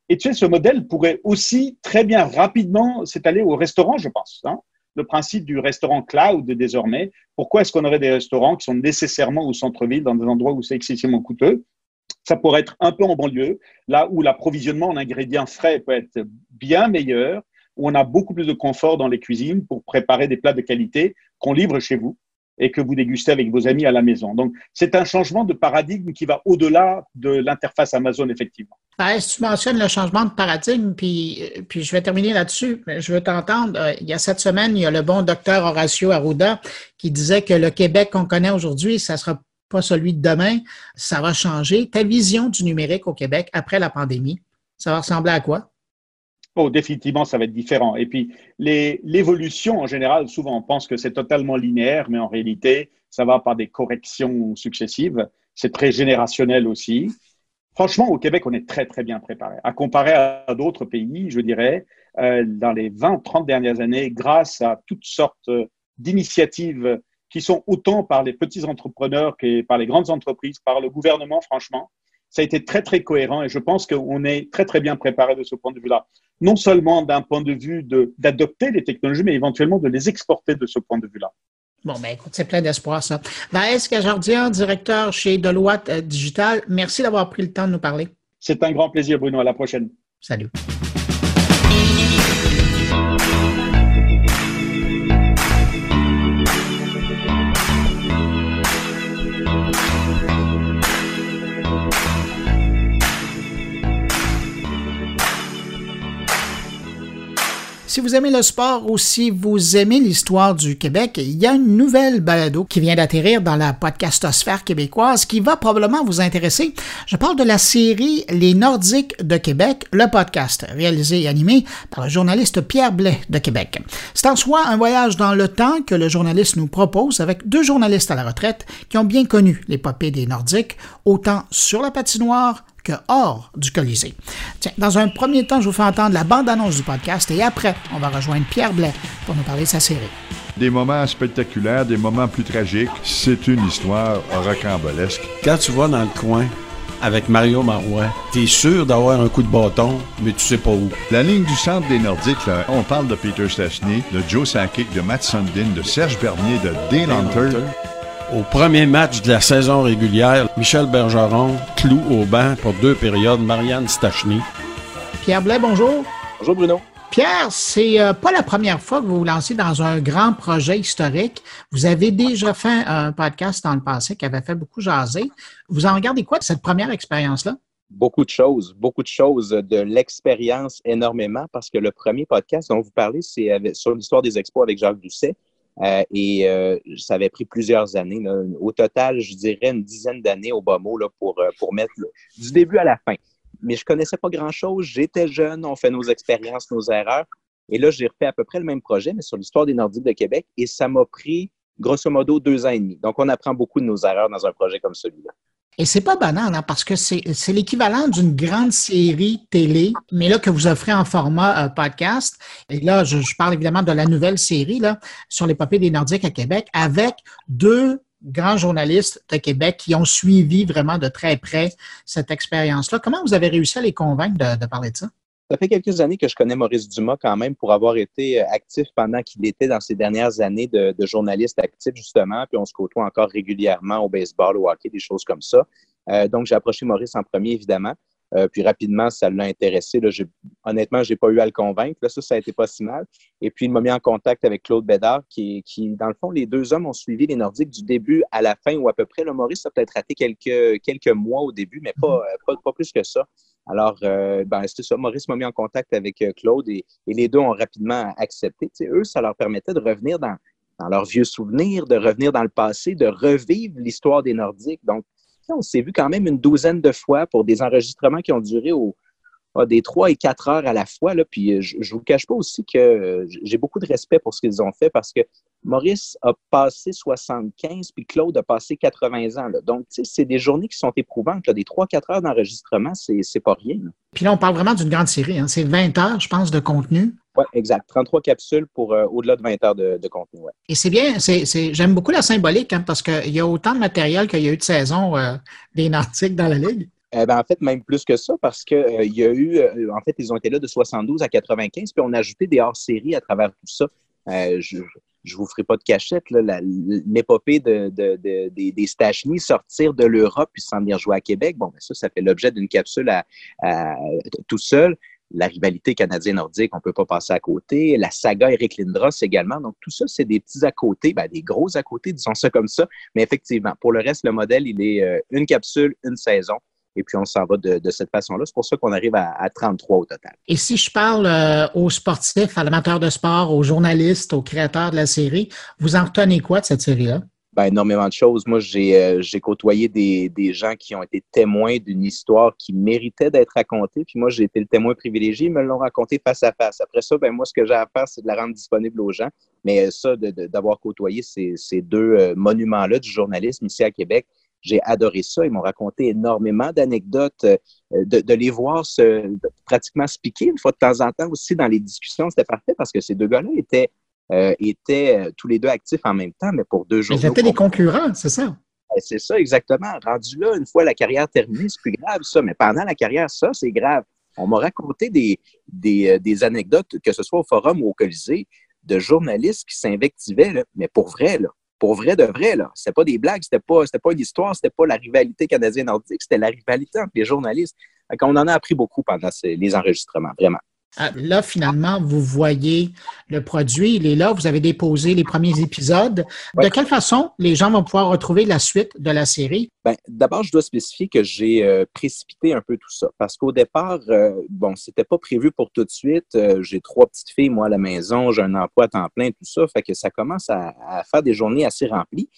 Et tu sais, ce modèle pourrait aussi très bien rapidement s'étaler au restaurant, je pense. Hein le principe du restaurant cloud désormais. Pourquoi est-ce qu'on aurait des restaurants qui sont nécessairement au centre-ville, dans des endroits où c'est excessivement coûteux? Ça pourrait être un peu en banlieue, là où l'approvisionnement en ingrédients frais peut être bien meilleur, où on a beaucoup plus de confort dans les cuisines pour préparer des plats de qualité qu'on livre chez vous et que vous dégustez avec vos amis à la maison. Donc, c'est un changement de paradigme qui va au-delà de l'interface Amazon, effectivement. Ben, tu mentionnes le changement de paradigme, puis, puis je vais terminer là-dessus. Je veux t'entendre. Euh, il y a cette semaine, il y a le bon docteur Horacio Arruda qui disait que le Québec qu'on connaît aujourd'hui, ça sera pas celui de demain, ça va changer. Ta vision du numérique au Québec après la pandémie, ça va ressembler à quoi? Oh, définitivement, ça va être différent. Et puis, l'évolution, en général, souvent, on pense que c'est totalement linéaire, mais en réalité, ça va par des corrections successives. C'est très générationnel aussi. Franchement, au Québec, on est très, très bien préparé. À comparer à d'autres pays, je dirais, euh, dans les 20, 30 dernières années, grâce à toutes sortes d'initiatives qui sont autant par les petits entrepreneurs que par les grandes entreprises, par le gouvernement, franchement, ça a été très, très cohérent et je pense qu'on est très, très bien préparé de ce point de vue-là. Non seulement d'un point de vue d'adopter les technologies, mais éventuellement de les exporter de ce point de vue-là. Bon, ben écoute, c'est plein d'espoir, ça. Vaes Cajardian, directeur chez Deloitte euh, Digital, merci d'avoir pris le temps de nous parler. C'est un grand plaisir, Bruno. À la prochaine. Salut. Si vous aimez le sport ou si vous aimez l'histoire du Québec, il y a une nouvelle balado qui vient d'atterrir dans la podcastosphère québécoise qui va probablement vous intéresser. Je parle de la série Les Nordiques de Québec, le podcast réalisé et animé par le journaliste Pierre Blais de Québec. C'est en soi un voyage dans le temps que le journaliste nous propose avec deux journalistes à la retraite qui ont bien connu l'épopée des Nordiques, autant sur la patinoire que hors du Colisée. Tiens, dans un premier temps, je vous fais entendre la bande-annonce du podcast et après, on va rejoindre Pierre Blais pour nous parler de sa série. Des moments spectaculaires, des moments plus tragiques. C'est une histoire rocambolesque. Quand tu vas dans le coin avec Mario Marois, t'es sûr d'avoir un coup de bâton, mais tu sais pas où. La ligne du centre des Nordiques, là, on parle de Peter Stachny, de Joe Sakic, de Matt Sundin, de Serge Bernier, de Dale Hunter. Au premier match de la saison régulière, Michel Bergeron cloue au banc pour deux périodes Marianne Stachny. Pierre Blais, bonjour. Bonjour Bruno. Pierre, c'est euh, pas la première fois que vous vous lancez dans un grand projet historique. Vous avez déjà fait un podcast dans le passé qui avait fait beaucoup jaser. Vous en regardez quoi de cette première expérience-là? Beaucoup de choses, beaucoup de choses, de l'expérience énormément, parce que le premier podcast dont vous parlez, c'est sur l'histoire des expos avec Jacques Doucet. Euh, et euh, ça avait pris plusieurs années. Au total, je dirais une dizaine d'années au bas mot là, pour, euh, pour mettre du début à la fin. Mais je connaissais pas grand-chose. J'étais jeune, on fait nos expériences, nos erreurs. Et là, j'ai refait à peu près le même projet, mais sur l'histoire des Nordiques de Québec. Et ça m'a pris grosso modo deux ans et demi. Donc, on apprend beaucoup de nos erreurs dans un projet comme celui-là. Et c'est pas banal, hein, parce que c'est l'équivalent d'une grande série télé, mais là que vous offrez en format euh, podcast. Et là, je, parle évidemment de la nouvelle série là, sur l'épopée des Nordiques à Québec, avec deux grands journalistes de Québec qui ont suivi vraiment de très près cette expérience-là. Comment vous avez réussi à les convaincre de parler de ça? Ça fait quelques années que je connais Maurice Dumas quand même pour avoir été euh, actif pendant qu'il était dans ses dernières années de, journaliste actif, justement. Puis on se côtoie encore régulièrement au baseball, au hockey, des choses comme ça. Euh, donc, j'ai approché Maurice en premier, évidemment. Euh, puis rapidement, ça l'a intéressé. Honnêtement, je n'ai pas eu à le convaincre. Là, ça, ça a été pas si mal. Et puis, il m'a mis en contact avec Claude Bédard, qui, dans le fond, les deux hommes ont suivi les Nordiques du début à la fin ou à peu près. Le Maurice a peut-être raté quelques, quelques mois au début, mais pas, pas plus que ça. Alors, euh, ben, c'est ça. Maurice m'a mis en contact avec euh, Claude et, les deux ont rapidement accepté. eux, ça leur permettait de revenir dans, leurs vieux souvenirs, de revenir dans le passé, de revivre l'histoire des Nordiques. Donc, on s'est vu quand même une douzaine de fois pour des enregistrements qui ont duré au, des trois et quatre heures à la fois. Puis euh, je ne vous cache pas aussi que euh, j'ai beaucoup de respect pour ce qu'ils ont fait parce que Maurice a passé 75 puis Claude a passé 80 ans. Là. Donc, tu sais, c'est des journées qui sont éprouvantes. Là. Des trois, quatre heures d'enregistrement, c'est, c'est pas rien. Puis là, on parle vraiment d'une grande série. Hein. C'est 20 heures, je pense, de contenu. Oui, exact. 33 capsules pour euh, au-delà de 20 heures de, contenu. Ouais. Et c'est bien, c'est, j'aime beaucoup la symbolique hein, parce qu'il y a autant de matériel qu'il y a eu de saisons des Nordiques dans la Ligue. Eh ben, en fait, même plus que ça, parce qu'il euh, y a eu, euh, en fait, ils ont été là de 72 à 95, puis on a ajouté des hors-séries à travers tout ça. Euh, je vous ferai pas de cachette, l'épopée de, des, des Stachny, sortir de l'Europe puis s'en venir jouer à Québec, bon, ben ça, ça fait l'objet d'une capsule à, tout seul. La rivalité canadienne-nordique, on ne peut pas passer à côté. La saga Eric Lindros également. Donc, tout ça, c'est des petits à côté, ben, des gros à côté, disons ça comme ça. Mais effectivement, pour le reste, le modèle, il est une capsule, une saison et puis on s'en va de, cette façon-là. C'est pour ça qu'on arrive à, 33 au total. Et si je parle euh, aux sportifs, à l'amateurs de sport, aux journalistes, aux créateurs de la série, vous en retenez quoi de cette série-là? Ben, énormément de choses. Moi, j'ai euh, côtoyé des, gens qui ont été témoins d'une histoire qui méritait d'être racontée. Puis moi, j'ai été le témoin privilégié. Ils me l'ont raconté face à face. Après ça, ben, moi, ce que j'ai à faire, c'est de la rendre disponible aux gens. Mais ça, d'avoir côtoyé ces, deux euh, monuments-là du journalisme ici à Québec, j'ai adoré ça. Ils m'ont raconté énormément d'anecdotes, euh, de, les voir se, pratiquement se piquer une fois de temps en temps aussi dans les discussions. C'était parfait parce que ces deux gars-là étaient, euh, étaient euh, tous les deux actifs en même temps, mais pour deux jours. Ils étaient des concurrents, c'est ça? C'est ça, exactement. Rendu là, une fois la carrière terminée, c'est plus grave, ça. Mais pendant la carrière, ça, c'est grave. On m'a raconté des, des, des, anecdotes, que ce soit au forum ou au Colisée, de journalistes qui s'invectivaient, mais pour vrai, là pour vrai de vrai, là. C'était pas des blagues, c'était pas, c'était pas l'histoire, c'était pas la rivalité canadienne-nordique, c'était la rivalité entre les journalistes. on en a appris beaucoup pendant les enregistrements, vraiment. Ah, là, finalement, vous voyez le produit, il est là, vous avez déposé les premiers épisodes. De quelle façon les gens vont pouvoir retrouver la suite de la série? Ben, D'abord, je dois spécifier que j'ai euh, précipité un peu tout ça parce qu'au départ, euh, bon, c'était pas prévu pour tout de suite. Euh, j'ai trois petites filles, moi, à la maison, j'ai un emploi à temps plein, tout ça, fait que ça commence à, à faire des journées assez remplies.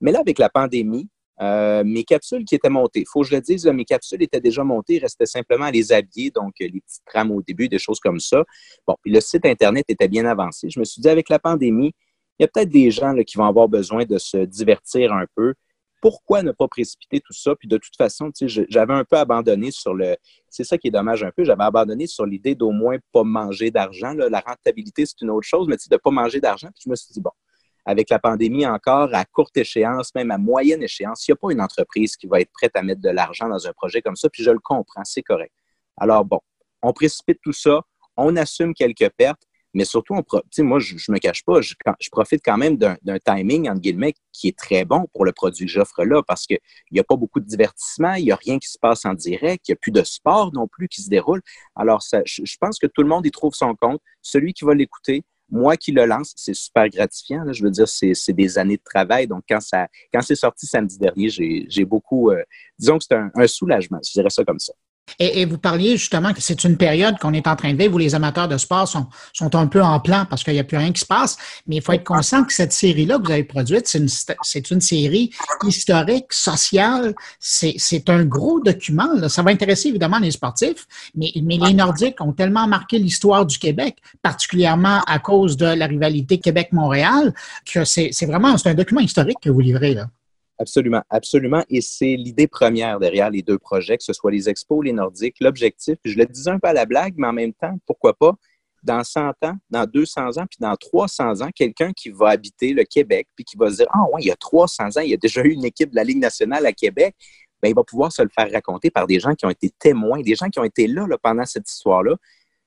Mais là, avec la pandémie, euh, mes capsules qui étaient montées, faut que je le dise, mes capsules étaient déjà montées, il restait simplement à les habiller, donc euh, les petites trames au début, des choses comme ça. Bon, puis le site Internet était bien avancé. Je me suis dit, avec la pandémie, il y a peut-être des gens qui vont avoir besoin de se divertir un peu. Pourquoi ne pas précipiter tout ça? Puis de toute façon, j'avais un peu abandonné sur le. C'est ça qui est dommage un peu. J'avais abandonné sur l'idée d'au moins pas manger d'argent. La rentabilité, c'est une autre chose, mais de ne pas manger d'argent. Puis je me suis dit, bon, avec la pandémie encore, à courte échéance, même à moyenne échéance, il n'y a pas une entreprise qui va être prête à mettre de l'argent dans un projet comme ça, puis je le comprends, c'est correct. Alors bon, on précipite tout ça, on assume quelques pertes, mais surtout, on, moi, je ne me cache pas, je, profite quand même d'un timing, entre guillemets, qui est très bon pour le produit que j'offre là, parce qu'il n'y a pas beaucoup de divertissement, il n'y a rien qui se passe en direct, il n'y a plus de sport non plus qui se déroule. Alors, je pense que tout le monde y trouve son compte. Celui qui va l'écouter, moi qui le lance, c'est super gratifiant. Je veux dire, c'est des années de travail. Donc, quand, ça, quand c'est sorti samedi dernier, j'ai beaucoup, euh, disons que c'est un, soulagement, je dirais ça comme ça. Et, vous parliez justement que c'est une période qu'on est en train de vivre où les amateurs de sport sont, sont un peu en plan parce qu'il n'y a plus rien qui se passe. Mais il faut être conscient que cette série-là que vous avez produite, c'est une, c'est une série historique, sociale. C'est, c'est un gros document. Là. Ça va intéresser évidemment les sportifs, mais, mais les Nordiques ont tellement marqué l'histoire du Québec, particulièrement à cause de la rivalité Québec-Montréal, que c'est, c'est vraiment c'est un document historique que vous livrez là. Absolument, absolument. Et c'est l'idée première derrière les deux projets, que ce soit les expos, les nordiques. L'objectif, je le disais un peu à la blague, mais en même temps, pourquoi pas, dans 100 ans, dans 200 ans, puis dans 300 ans, quelqu'un qui va habiter le Québec, puis qui va se dire, ah ouais, il y a 300 ans, il y a déjà eu une équipe de la Ligue nationale à Québec, bien, il va pouvoir se le faire raconter par des gens qui ont été témoins, des gens qui ont été là pendant cette histoire-là,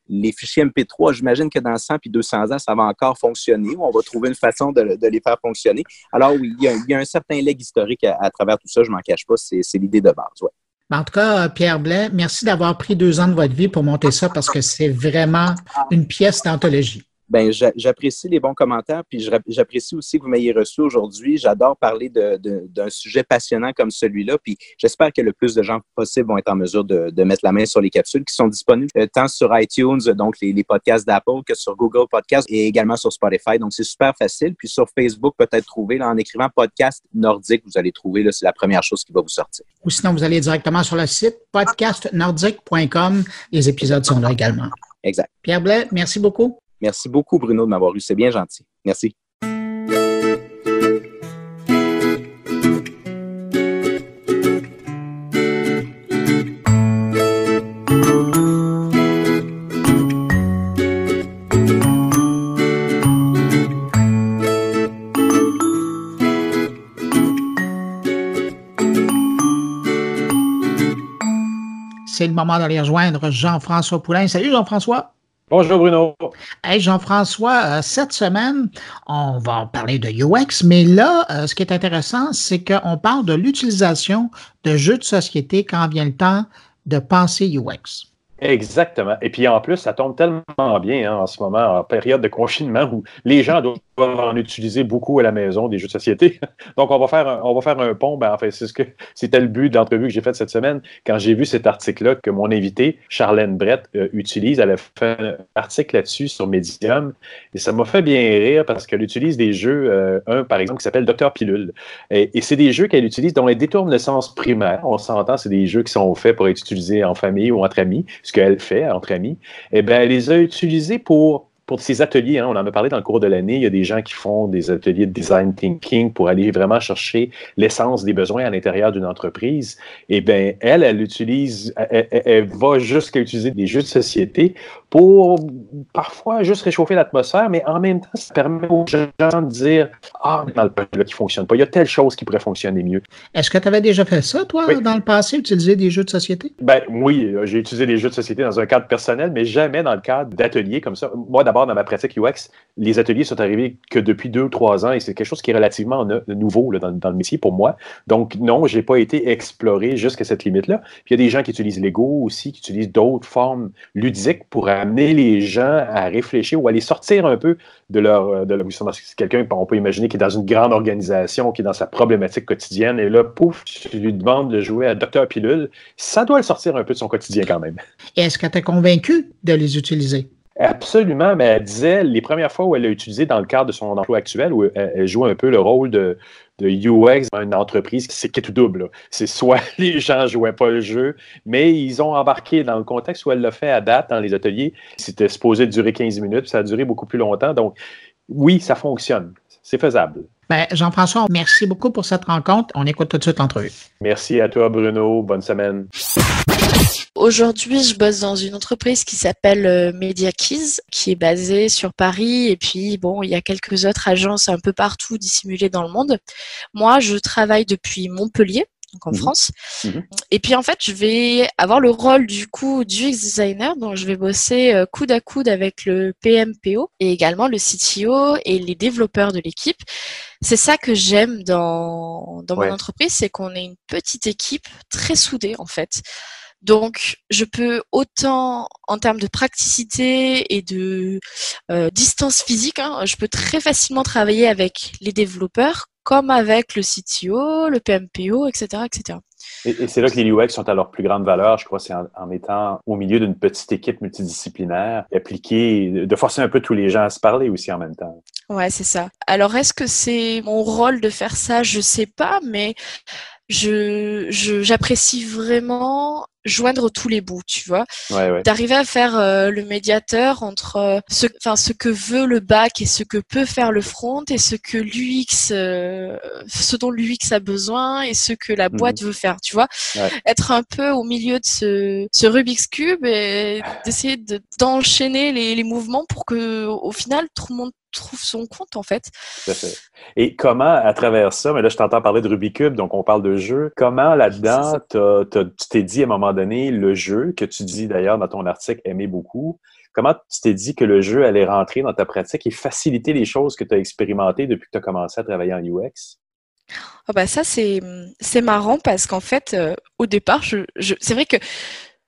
les fichiers MP3, j'imagine que dans 100 puis 200 ans, ça va encore fonctionner. On va trouver une façon de, les faire fonctionner. Alors oui, il y, a, un certain leg historique à, travers tout ça, je m'en cache pas, c'est l'idée de base. Ben, en tout cas, Pierre Blais, merci d'avoir pris deux ans de votre vie pour monter ça parce que c'est vraiment une pièce d'anthologie ben j'apprécie les bons commentaires, puis j'apprécie aussi que vous m'ayez reçu aujourd'hui. J'adore parler d'un sujet passionnant comme celui-là, puis j'espère que le plus de gens possible vont être en mesure de, mettre la main sur les capsules qui sont disponibles euh, tant sur iTunes, donc les, podcasts d'Apple, que sur Google Podcasts et également sur Spotify. Donc, c'est super facile. Puis sur Facebook, peut-être trouver, là, en écrivant podcast nordique, vous allez trouver, c'est la première chose qui va vous sortir. Ou sinon, vous allez directement sur le site podcastnordique.com. Les épisodes sont là également. Exact. Pierre Blais, merci beaucoup. Merci beaucoup, Bruno, de m'avoir eu. C'est bien gentil. Merci. C'est le moment d'aller rejoindre Jean-François Poulain. Salut Jean-François. Bonjour Bruno. Hey Jean-François, euh, cette semaine, on va parler de UX, mais là, euh, ce qui est intéressant, c'est qu'on parle de l'utilisation de jeux de société quand vient le temps de penser UX. Exactement. Et puis en plus, ça tombe tellement bien hein, en ce moment, en période de confinement où les gens doivent en utiliser beaucoup à la maison, des jeux de société. (laughs) Donc, on va faire un, on va faire un pont. Ben, en fait, c'est ce que c'était le but de que j'ai faite cette semaine. Quand j'ai vu cet article-là que mon invité, Charlène Brett, euh, utilise, elle a fait un article là-dessus sur Medium. Et ça m'a fait bien rire parce qu'elle utilise des jeux, euh, un par exemple qui s'appelle Docteur Pilule. Et, et c'est des jeux qu'elle utilise dont elle détourne le sens primaire. On s'entend, c'est des jeux qui sont faits pour être utilisés en famille ou entre amis, ce qu'elle fait entre amis. Eh bien, elle les a utilisés pour pour ces ateliers, hein, on en a parlé dans le cours de l'année, il y a des gens qui font des ateliers de design thinking pour aller vraiment chercher l'essence des besoins à l'intérieur d'une entreprise. Et eh bien, elle, elle utilise, elle, va jusqu'à utiliser des jeux de société pour parfois juste réchauffer l'atmosphère, mais en même temps, ça permet aux gens de dire Ah, dans le là qui ne fonctionne pas, il y a telle chose qui pourrait fonctionner mieux. Est-ce que tu avais déjà fait ça, toi, dans le passé, utiliser des jeux de société? Ben oui, j'ai utilisé des jeux de société dans un cadre personnel, mais jamais dans le cadre d'ateliers comme ça. Moi, d'abord, dans ma pratique UX, les ateliers sont arrivés que depuis deux ou trois ans et c'est quelque chose qui est relativement nouveau dans, le métier pour moi. Donc, non, je n'ai pas été exploré jusqu'à cette limite-là. Puis il y a des gens qui utilisent Lego aussi, qui utilisent d'autres formes ludiques pour amener les gens à réfléchir ou à les sortir un peu de leur. De leur quelqu'un, on peut imaginer, qui est dans une grande organisation, qui est dans sa problématique quotidienne, et là, pouf, tu lui demandes de jouer à Docteur Pilule. Ça doit le sortir un peu de son quotidien quand même. Est-ce que tu es convaincu de les utiliser? Absolument, mais elle disait les premières fois où elle l'a utilisé dans le cadre de son emploi actuel, où elle, joue un peu le rôle de, de UX dans une entreprise, c'est qui tout double. C'est soit (laughs) les gens jouaient pas le jeu, mais ils ont embarqué dans le contexte où elle l'a fait à date dans les ateliers. C'était supposé durer 15 minutes, ça a duré beaucoup plus longtemps. Donc, oui, ça fonctionne. C'est faisable. Ben, Jean-François, merci beaucoup pour cette rencontre. On écoute tout de suite l'entrevue. Merci à toi, Bruno. Bonne semaine. Aujourd'hui, je bosse dans une entreprise qui s'appelle euh, Media Keys, qui est basée sur Paris. Et puis, bon, il y a quelques autres agences un peu partout dissimulées dans le monde. Moi, je travaille depuis Montpellier, donc en mhm. France. Mhm. Et puis en fait, je vais avoir le rôle du coup du UX designer, donc je vais bosser euh, coude à coude avec le PMPO et également le CTO et les développeurs de l'équipe. C'est ça que j'aime dans, dans mon entreprise, c'est qu'on est une petite équipe très soudée en fait. Donc, je peux autant en termes de praticité et de euh, distance physique, hein, je peux très facilement travailler avec les développeurs comme avec le CTO, le PMPO, etc., etc. Et, c'est là que les UX sont à leur plus grande valeur, je crois, c'est en, étant au milieu d'une petite équipe multidisciplinaire, appliquer, de forcer un peu tous les gens à se parler aussi en même temps. Ouais, c'est ça. Alors, est-ce que c'est mon rôle de faire ça? Je sais pas, mais je j'apprécie vraiment joindre tous les bouts, tu vois. D'arriver à faire euh, le médiateur entre euh, ce, enfin, ce que veut le bac et ce que peut faire le front et ce que l'UX, euh, ce dont l'UX a besoin et ce que la boîte mhm. veut faire, tu vois. Être un peu au milieu de ce, ce Rubik's Cube et d'essayer d'enchaîner les, les mouvements pour que, au final, tout le monde trouve son compte, en fait. Et comment, à travers ça, mais là, je t'entends parler de Rubik's donc on parle de jeu, comment là-dedans, tu t'es dit à un moment donné, le jeu, que tu dis d'ailleurs dans ton article, aimer beaucoup, comment tu t'es dit que le jeu allait rentrer dans ta pratique et faciliter les choses que tu as expérimentées depuis que tu as commencé à travailler en UX? Ah bah ça, c'est marrant parce qu'en fait, euh, au départ, je, je c'est vrai que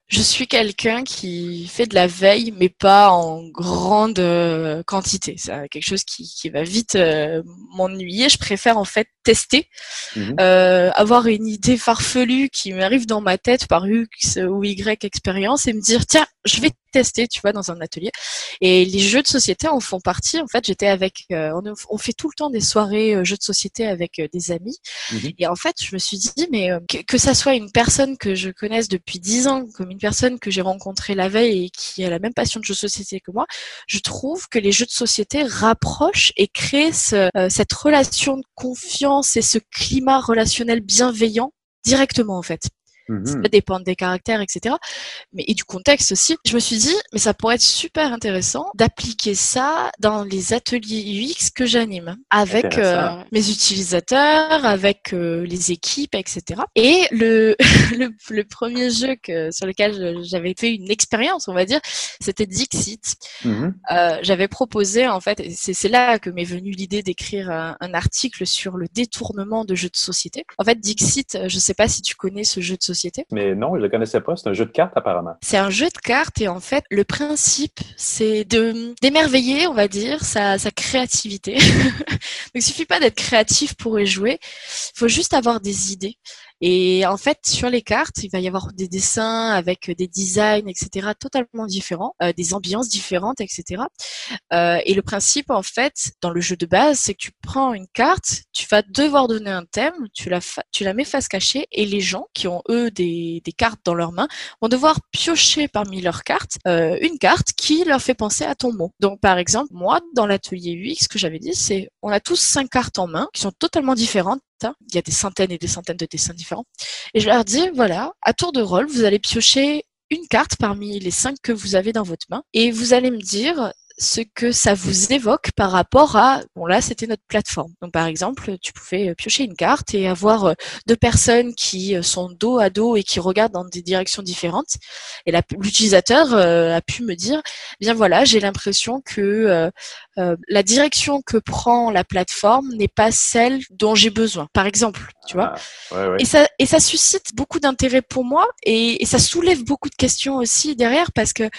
je suis quelqu'un qui fait de la veille, mais pas en grande euh, quantité. C'est quelque chose qui, qui va vite euh, m'ennuyer. Je préfère en fait tester, mhm. euh, avoir une idée farfelue qui m'arrive dans ma tête par X ou Y expérience et me dire tiens, je vais tester, tu vois, dans un atelier. Et les jeux de société en font partie. En fait, j'étais avec, euh, on, fait tout le temps des soirées euh, jeux de société avec euh, des amis. Mhm. Et en fait, je me suis dit, mais que, que, ça soit une personne que je connaisse depuis dix ans, comme une personne que j'ai rencontrée la veille et qui a la même passion de jeux de société que moi, je trouve que les jeux de société rapprochent et créent ce, cette relation de confiance et ce climat relationnel bienveillant directement en fait. Mmh. Ça dépend des caractères, etc. Mais et du contexte aussi. Je me suis dit, mais ça pourrait être super intéressant d'appliquer ça dans les ateliers UX que j'anime avec euh, mes utilisateurs, avec euh, les équipes, etc. Et (laughs) le, le, premier jeu que, sur lequel j'avais fait une expérience, on va dire, c'était Dixit. Mmh. Euh, j'avais proposé, en fait, c'est là que m'est venue l'idée d'écrire un, un, article sur le détournement de jeux de société. En fait, Dixit, je sais pas si tu connais ce jeu de société mais non, je ne le connaissais pas. C'est un jeu de cartes, apparemment. C'est un jeu de cartes et en fait, le principe, c'est de d'émerveiller, on va dire, sa, sa créativité. (laughs) Donc, il suffit pas d'être créatif pour y jouer. Il faut juste avoir des idées. Et en fait, sur les cartes, il va y avoir des dessins avec des designs, etc., totalement différents, euh, des ambiances différentes, etc. Euh, et le principe, en fait, dans le jeu de base, c'est que tu prends une carte, tu vas devoir donner un thème, tu la, mets face cachée, et les gens qui ont, eux, des, cartes dans leurs mains, vont devoir piocher parmi leurs cartes euh, une carte qui leur fait penser à ton mot. Donc, par exemple, moi, dans l'atelier UX, ce que j'avais dit, c'est on a tous cinq cartes en main qui sont totalement différentes il y a des centaines et des centaines de dessins différents. Et je leur dis, voilà, à tour de rôle, vous allez piocher une carte parmi les cinq que vous avez dans votre main et vous allez me dire ce que ça vous évoque par rapport à bon là c'était notre plateforme. Donc par exemple tu pouvais euh, piocher une carte et avoir euh, deux personnes qui euh, sont dos à dos et qui regardent dans des directions différentes. Et l'utilisateur a pu me dire eh bien voilà j'ai l'impression que la direction que prend la plateforme n'est pas celle dont j'ai besoin. Par exemple tu vois. Ah, et ça et ça suscite beaucoup d'intérêt pour moi et, et ça soulève beaucoup de questions aussi derrière parce que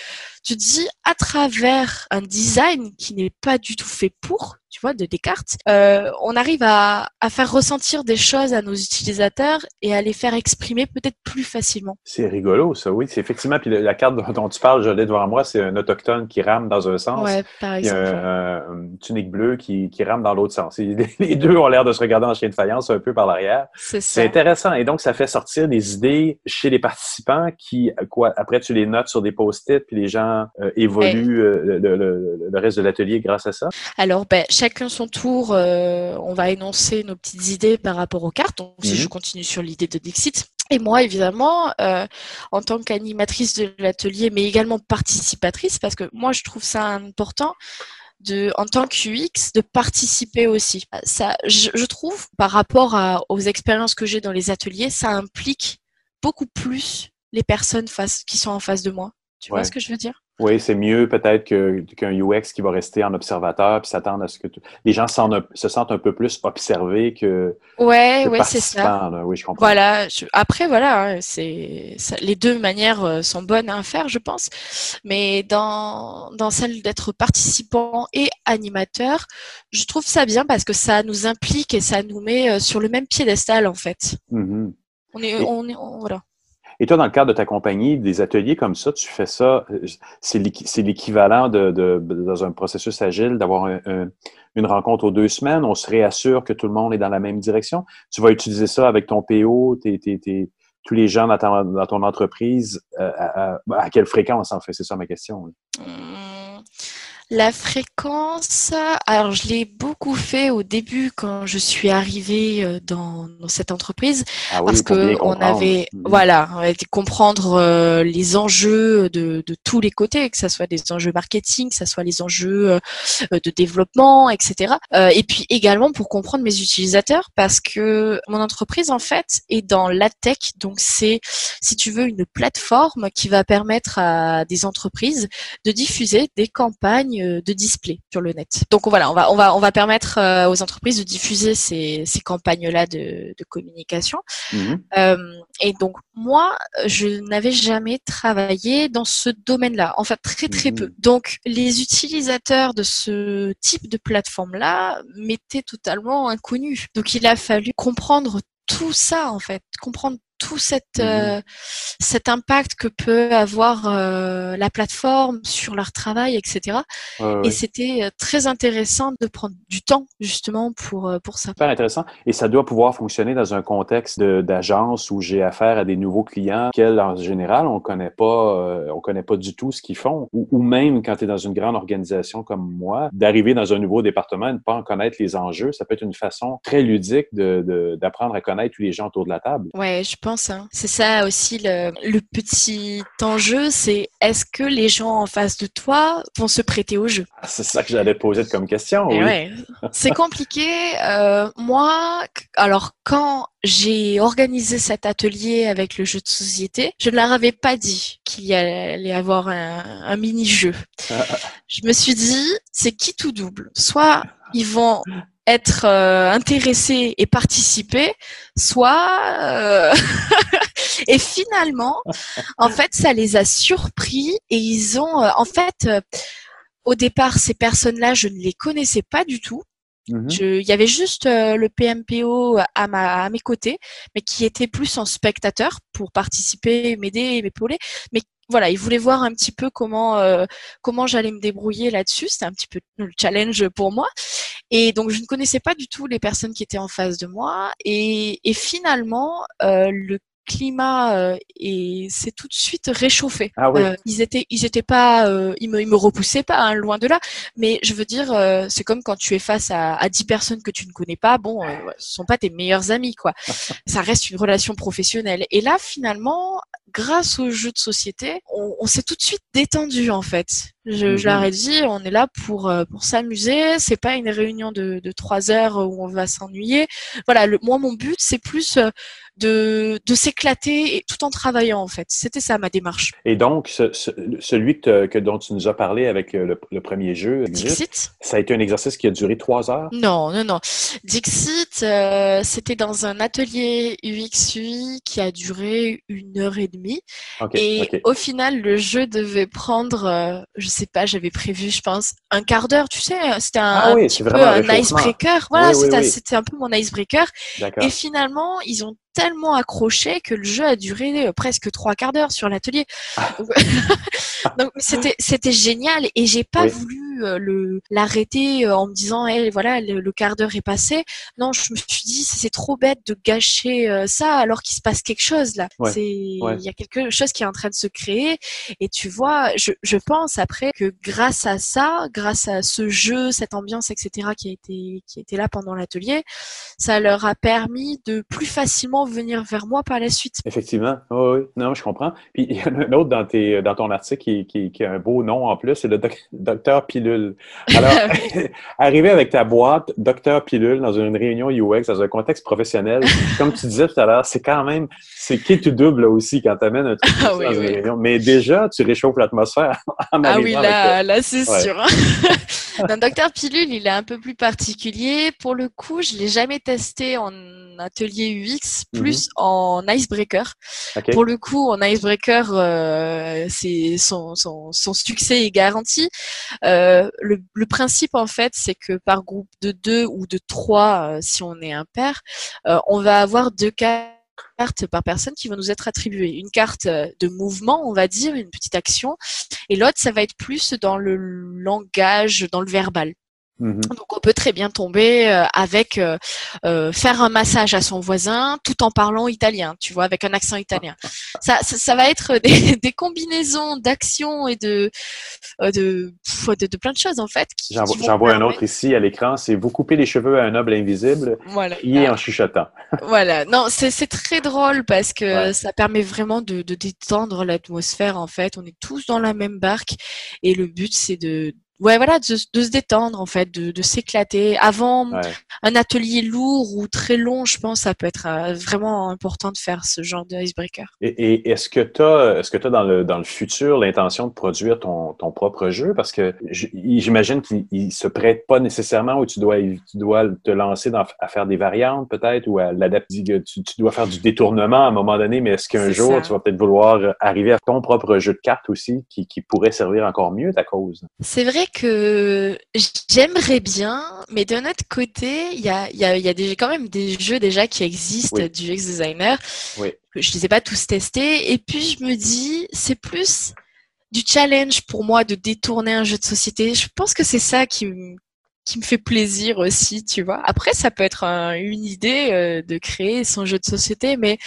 tu te dis à travers un design qui n'est pas du tout fait pour, tu vois, de Descartes, euh, on arrive à, à, faire ressentir des choses à nos utilisateurs et à les faire exprimer peut-être plus facilement. C'est rigolo, ça, oui. C'est effectivement, puis la carte dont tu parles, je l'ai devant moi, c'est un autochtone qui rame dans un sens. Ouais, par exemple. Y a une tunique bleue qui, qui rame dans l'autre sens. Les deux ont l'air de se regarder en chien de faïence un peu par l'arrière. C'est ça. C'est intéressant. Et donc, ça fait sortir des idées chez les participants qui, quoi, après, tu les notes sur des post-it, puis les gens euh, évoluent euh, le, le, le, reste de l'atelier grâce à ça. Alors, ben, chacun son tour, euh, on va énoncer nos petites idées par rapport aux cartes. Donc, si mhm. je continue sur l'idée de Dixit. Et moi, évidemment, euh, en tant qu'animatrice de l'atelier, mais également participatrice, parce que moi, je trouve ça important de, en tant qu'UX, de participer aussi. Ça, je, trouve, par rapport aux expériences que j'ai dans les ateliers, ça implique beaucoup plus les personnes face, qui sont en face de moi. Tu vois ce que je veux dire? Oui, c'est mieux peut-être qu'un UX qui va rester en observateur puis s'attendre à ce que les gens se sentent un peu plus observés que. Ouais, ouais, c'est ça. Oui, je comprends. Voilà. Après, voilà, hein, c'est les deux manières euh, sont bonnes à faire, je pense. Mais dans dans celle d'être participant et animateur, je trouve ça bien parce que ça nous implique et ça nous met euh, sur le même piédestal en fait. Mmh On est, Et- on est, on- voilà. Et toi, dans le cadre de ta compagnie, des ateliers comme ça, tu fais ça, euh, c'est l'équi- c'est l'équivalent de, de- dans un processus agile d'avoir un- un- une rencontre aux deux semaines. On se réassure que tout le monde est dans la même direction. Tu vas utiliser ça avec ton PO, tes, tes- tes- tous les gens dans, ta- ton entreprise. euh, à, quelle fréquence, en fait? C'est ça ma question. La fréquence, alors je l'ai beaucoup fait au début quand je suis arrivée euh, dans, dans cette entreprise Ah oui, parce que on avait Mhm. voilà on avait comprendre euh, les enjeux de, de tous les côtés que ça soit des enjeux marketing que ça soit les enjeux euh, de développement etc et puis également pour comprendre mes utilisateurs parce que mon entreprise en fait est dans la tech. Donc c'est si tu veux une plateforme qui va permettre à des entreprises de diffuser des campagnes euh, de display sur le net. Donc voilà, on va on va on va permettre euh, aux entreprises de diffuser ces, ces campagnes-là de, de communication. Mhm. Euh, et donc moi, je n'avais jamais travaillé dans ce domaine-là, enfin très très Mhm. peu. Donc les utilisateurs de ce type de plateforme-là m'étaient totalement inconnus. Donc il a fallu comprendre tout ça en fait, comprendre tout cette, Mhm. euh, cet impact que peut avoir euh, la plateforme sur leur travail, etc. Et c'était euh, très intéressant de prendre du temps justement pour, pour ça. Super intéressant. Et ça doit pouvoir fonctionner dans un contexte d'agence où j'ai affaire à des nouveaux clients qu'elles, en général, on connaît pas, on connaît pas du tout ce qu'ils font. Ou, ou même quand tu es dans une grande organisation comme moi, d'arriver dans un nouveau département et ne pas en connaître les enjeux, ça peut être une façon très ludique de- de- d'apprendre à connaître tous les gens autour de la table. Ouais, je pense. hein. C'est ça aussi le, le petit enjeu, c'est est-ce que les gens en face de toi vont se prêter au jeu? Ah, C'est ça que j'allais poser comme question. Oui. ouais, c'est compliqué. Euh, moi, alors quand j'ai organisé cet atelier avec le jeu de société, je ne leur avais pas dit qu'il y allait avoir un, un mini-jeu. (laughs) Je me suis dit, c'est qui tout double? Soit ils vont être euh, intéressés et participer, soit euh, (laughs) et finalement, en fait, ça les a surpris et ils ont, euh, en fait, euh, au départ, ces personnes-là, je ne les connaissais pas du tout. Mhm. Je- Il y avait juste euh, le PMPO à, ma, à mes côtés, mais qui était plus en spectateur pour participer, m'aider, m'épauler. Mais voilà, ils voulaient voir un petit peu comment euh, comment j'allais me débrouiller là-dessus. C'était un petit peu le challenge pour moi. Et donc je ne connaissais pas du tout les personnes qui étaient en face de moi. Et, et finalement, euh, le climat euh, et s'est tout de suite réchauffé. Ah oui. Euh, ils étaient ils étaient pas euh, ils me ils me repoussaient pas hein, loin de là mais je veux dire euh, c'est comme quand tu es face à, à 10 personnes que tu ne connais pas bon euh, ce sont pas tes meilleurs amis quoi (laughs) ça reste une relation professionnelle et là finalement grâce au jeu de société on, on s'est tout de suite détendu en fait je, je Mhm. leur ai dit on est là pour euh, pour s'amuser c'est pas une réunion de de trois heures où on va s'ennuyer voilà le, moi mon but c'est plus euh, de, de s'éclater et tout en travaillant en fait. C'était ça ma démarche. Et donc, ce- ce- celui que, dont tu nous as parlé avec le, le premier jeu, Dixit ça a été un exercice qui a duré trois heures? Non, non, non. Dixit, euh, c'était dans un atelier UX/UI qui a duré une heure et demie. Et au final, le jeu devait prendre, euh, je sais pas, j'avais prévu, je pense, un quart d'heure. Tu sais, c'était un, Ah un petit peu un icebreaker. Voilà, Oui, oui, c'était un peu mon icebreaker. Et finalement, ils ont tellement accroché que le jeu a duré euh, presque trois quarts d'heure sur l'atelier. Donc, (laughs) donc, c'était c'était génial et j'ai pas Oui. voulu euh, le l'arrêter euh, en me disant hey, voilà le, le quart d'heure est passé. Non, je me suis dit c'est c'est trop bête de gâcher euh, ça alors qu'il se passe quelque chose là. Ouais. C'est il Ouais. y a quelque chose qui est en train de se créer et tu vois, je je pense après que grâce à ça, grâce à ce jeu, cette ambiance etc qui a été qui était là pendant l'atelier, ça leur a permis de plus facilement venir vers moi par la suite. Effectivement, oui, oui. Non, je comprends. Puis (laughs) il y en a un autre dans, tes, dans ton article qui, qui, qui a un beau nom en plus, c'est le doc- (laughs) docteur Pilule. Alors, (laughs) arriver avec ta boîte docteur Pilule dans une réunion UX, dans un contexte professionnel, comme tu disais tout à l'heure, c'est quand même, c'est qui tout double là, aussi quand tu amènes un truc Ah oui, dans une réunion. Mais déjà, tu réchauffes l'atmosphère en Ah oui, là, avec, là c'est Ouais. sûr. Un docteur pilule, il est un peu plus particulier. Pour le coup, je l'ai jamais testé en atelier UX, plus en icebreaker. Pour le coup, en icebreaker, euh, c'est son, son, son succès est garanti. Euh, le, le principe, en fait, c'est que par groupe de deux ou de trois, euh, si on est un pair, on va avoir deux cas cartes par personne qui vont nous être attribuées. Une carte de mouvement, on va dire, une petite action, et l'autre, ça va être plus dans le langage, dans le verbal. Mhm. Donc on peut très bien tomber euh, avec euh, euh, faire un massage à son voisin tout en parlant italien, tu vois, avec un accent italien. Ça, ça, ça va être des, (laughs) des combinaisons d'actions et de euh, de, de de plein de choses en fait. J'en vois un autre ici à l'écran. C'est vous coupez les cheveux à un noble invisible, Voilà. criez en chuchotant. (laughs) Voilà, non, c'est c'est très drôle parce que Ouais. ça permet vraiment de, de détendre l'atmosphère en fait. On est tous dans la même barque et le but c'est de ouais voilà de, de se détendre en fait, de, de s'éclater. Avant Ouais. un atelier lourd ou très long, je pense ça peut être euh, vraiment important de faire ce genre de icebreaker. Et, et est-ce que tu as, est-ce que tu dans le, dans le futur l'intention de produire ton, ton propre jeu? Parce que j'imagine qu'il il se prête pas nécessairement où tu dois, tu dois te lancer dans, à faire des variantes peut-être ou à l'adapter. Tu, tu dois faire du détournement à un moment donné, mais est-ce qu'un jour ça. tu vas peut-être vouloir arriver à ton propre jeu de cartes aussi qui, qui pourrait servir encore mieux ta cause? C'est vrai que j'aimerais bien, mais d'un autre côté, il y a, y a, y a des, quand même des jeux déjà qui existent Oui. du ex-designer. Oui. que Je les ai pas tous testés. Et puis je me dis, c'est plus du challenge pour moi de détourner un jeu de société. Je pense que c'est ça qui me qui me fait plaisir aussi, tu vois. Après, ça peut être un- une idée euh, de créer son jeu de société, mais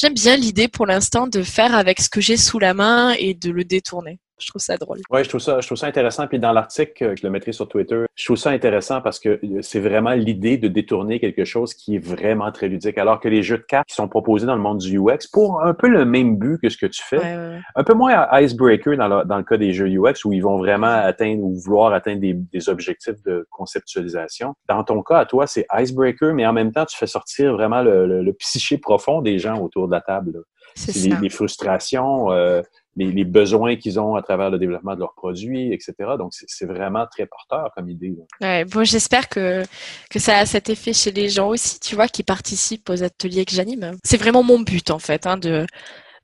j'aime bien l'idée pour l'instant de faire avec ce que j'ai sous la main et de le détourner. Je trouve ça drôle. Oui, je trouve ça, je trouve ça intéressant. Puis dans l'article, euh, je le mettrai sur Twitter, je trouve ça intéressant parce que euh, c'est vraiment l'idée de détourner quelque chose qui est vraiment très ludique. Alors que les jeux de cartes qui sont proposés dans le monde du UX pour un peu le même but que ce que tu fais, Ouais, ouais, ouais. un peu moins icebreaker dans le, dans le cas des jeux UX où ils vont vraiment atteindre ou vouloir atteindre des, des objectifs de conceptualisation. Dans ton cas, à toi, c'est icebreaker, mais en même temps, tu fais sortir vraiment le, le- le (laughs) psyché profond des gens autour de la table. C'est ça. les frustrations, euh, les, les besoins qu'ils ont à travers le développement de leurs produits, etc. Donc, c'est- vraiment très porteur comme idée. Ouais, bon, j'espère que, que ça a cet effet chez les gens aussi, tu vois, qui participent aux ateliers que j'anime. C'est vraiment mon but, en fait, hein, de,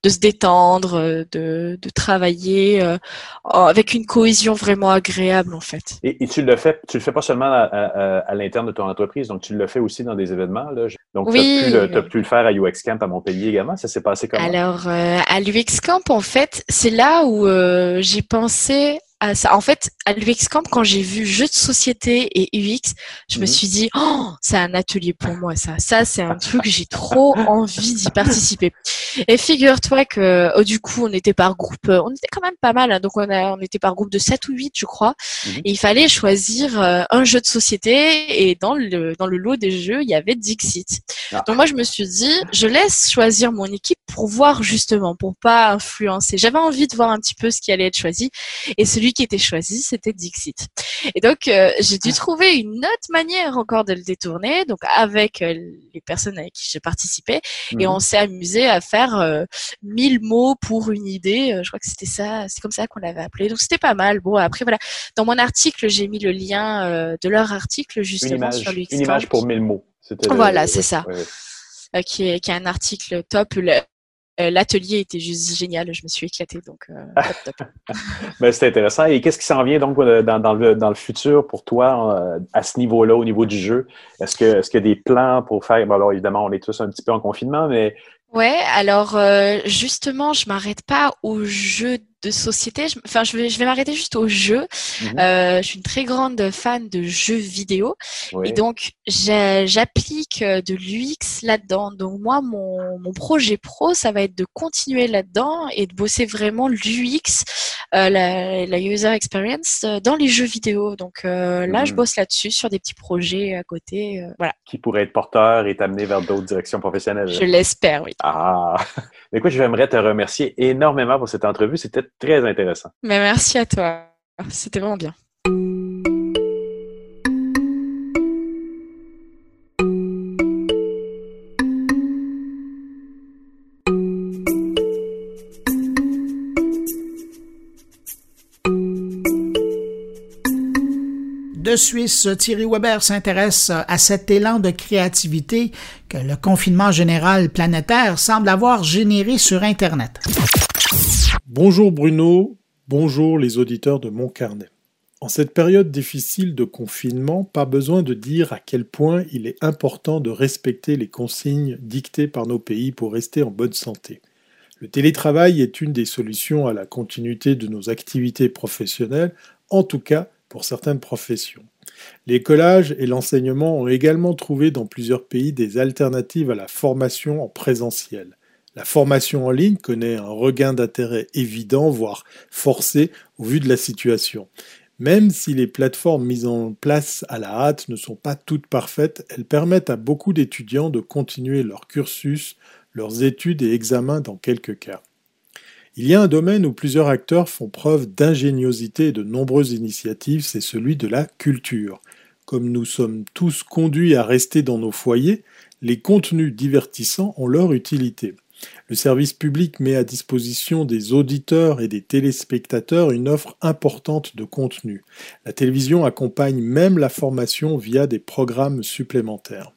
de se détendre, euh, de, de travailler euh, avec une cohésion vraiment agréable, en fait. Et, et tu le fais, tu le fais pas seulement à, à- à l'interne de ton entreprise, donc tu le fais aussi dans des événements. Là. Donc, Oui. tu as, pu le- t'as pu le faire à UX Camp à Montpellier également. Ça s'est passé comment? Alors, euh, à l'UX Camp, en fait, c'est là où euh, j'ai pensé à ça. En fait, à l'UX Camp, quand j'ai vu jeux de société et UX, je me Mhm. suis dit, oh, c'est un atelier pour moi, ça. Ça, c'est un truc, j'ai trop envie d'y participer. Et figure-toi que, oh, du coup, on était par groupe, euh, on était quand même pas mal, hein. donc on, a, on était par groupe de 7 ou 8, je crois, Mhm. et il fallait choisir euh, un jeu de société, et dans le, dans le lot des jeux, il y avait Dixit. Ah. Donc moi, je me suis dit, je laisse choisir mon équipe pour voir justement, pour pas influencer. J'avais envie de voir un petit peu ce qui allait être choisi, et celui qui était choisi, c'était Dixit. Et donc, euh, j'ai dû trouver une autre manière encore de le détourner, donc avec euh, les personnes avec qui j'ai participé, et Mhm. on s'est amusé à faire euh, 1000 mots pour une idée. Euh, Je crois que c'était ça, c'est comme ça qu'on l'avait appelé. Donc c'était pas mal. Bon, après voilà, dans mon article, j'ai mis le lien euh, de leur article Une justement image, sur l'UX une image pour mille mots. C'était le- Voilà, c'est ça. ouais, ouais. euh, qui, est, qui est un article top. Le- euh, L'atelier était juste génial, je me suis éclatée, donc euh, (laughs) top, top. Ben, c'est intéressant. Et qu'est-ce qui s'en vient donc euh, dans, dans le, dans le futur pour toi euh, à ce niveau-là, au niveau du jeu? Est-ce que est-ce qu'il y a des plans pour faire? Bon, alors évidemment, on est tous un petit peu en confinement, mais Ouais, alors euh, justement, je m'arrête pas aux jeux de société. Je- Enfin, je vais, je vais m'arrêter juste aux jeux. Mhm. Euh, je suis une très grande fan de jeux vidéo oui. et donc j'applique euh, de l'UX là-dedans. Donc moi, mon, mon projet pro, ça va être de continuer là-dedans et de bosser vraiment l'UX, euh, la, la user experience dans les jeux vidéo. Donc euh, là, je Mhm. bosse là-dessus sur des petits projets à côté. voilà, qui pourrait être porteur et t'amener vers d'autres directions professionnelles. je l'espère, oui. Ah! (laughs) Écoute, j'aimerais te remercier énormément pour cette entrevue. C'était très intéressant. Mais merci à toi. C'était vraiment bien. De Suisse, Thierry Weber s'intéresse à cet élan de créativité que le confinement général planétaire semble avoir généré sur Internet. Bonjour Bruno, bonjour les auditeurs de mon carnet. En cette période difficile de confinement, pas besoin de dire à quel point il est important de respecter les consignes dictées par nos pays pour rester en bonne santé. Le télétravail est une des solutions à la continuité de nos activités professionnelles, en tout cas pour certaines professions. L'écolage et l'enseignement ont également trouvé dans plusieurs pays des alternatives à la formation en présentiel. La formation en ligne connaît un regain d'intérêt évident, voire forcé, au vu de la situation. Même si les plateformes mises en place à la hâte ne sont pas toutes parfaites, elles permettent à beaucoup d'étudiants de continuer leur cursus, leurs études et examens dans quelques cas. Il y a un domaine où plusieurs acteurs font preuve d'ingéniosité et de nombreuses initiatives, c'est celui de la culture. Comme nous sommes tous conduits à rester dans nos foyers, les contenus divertissants ont leur utilité. Le service public met à disposition des auditeurs et des téléspectateurs une offre importante de contenu. La télévision accompagne même la formation via des programmes supplémentaires.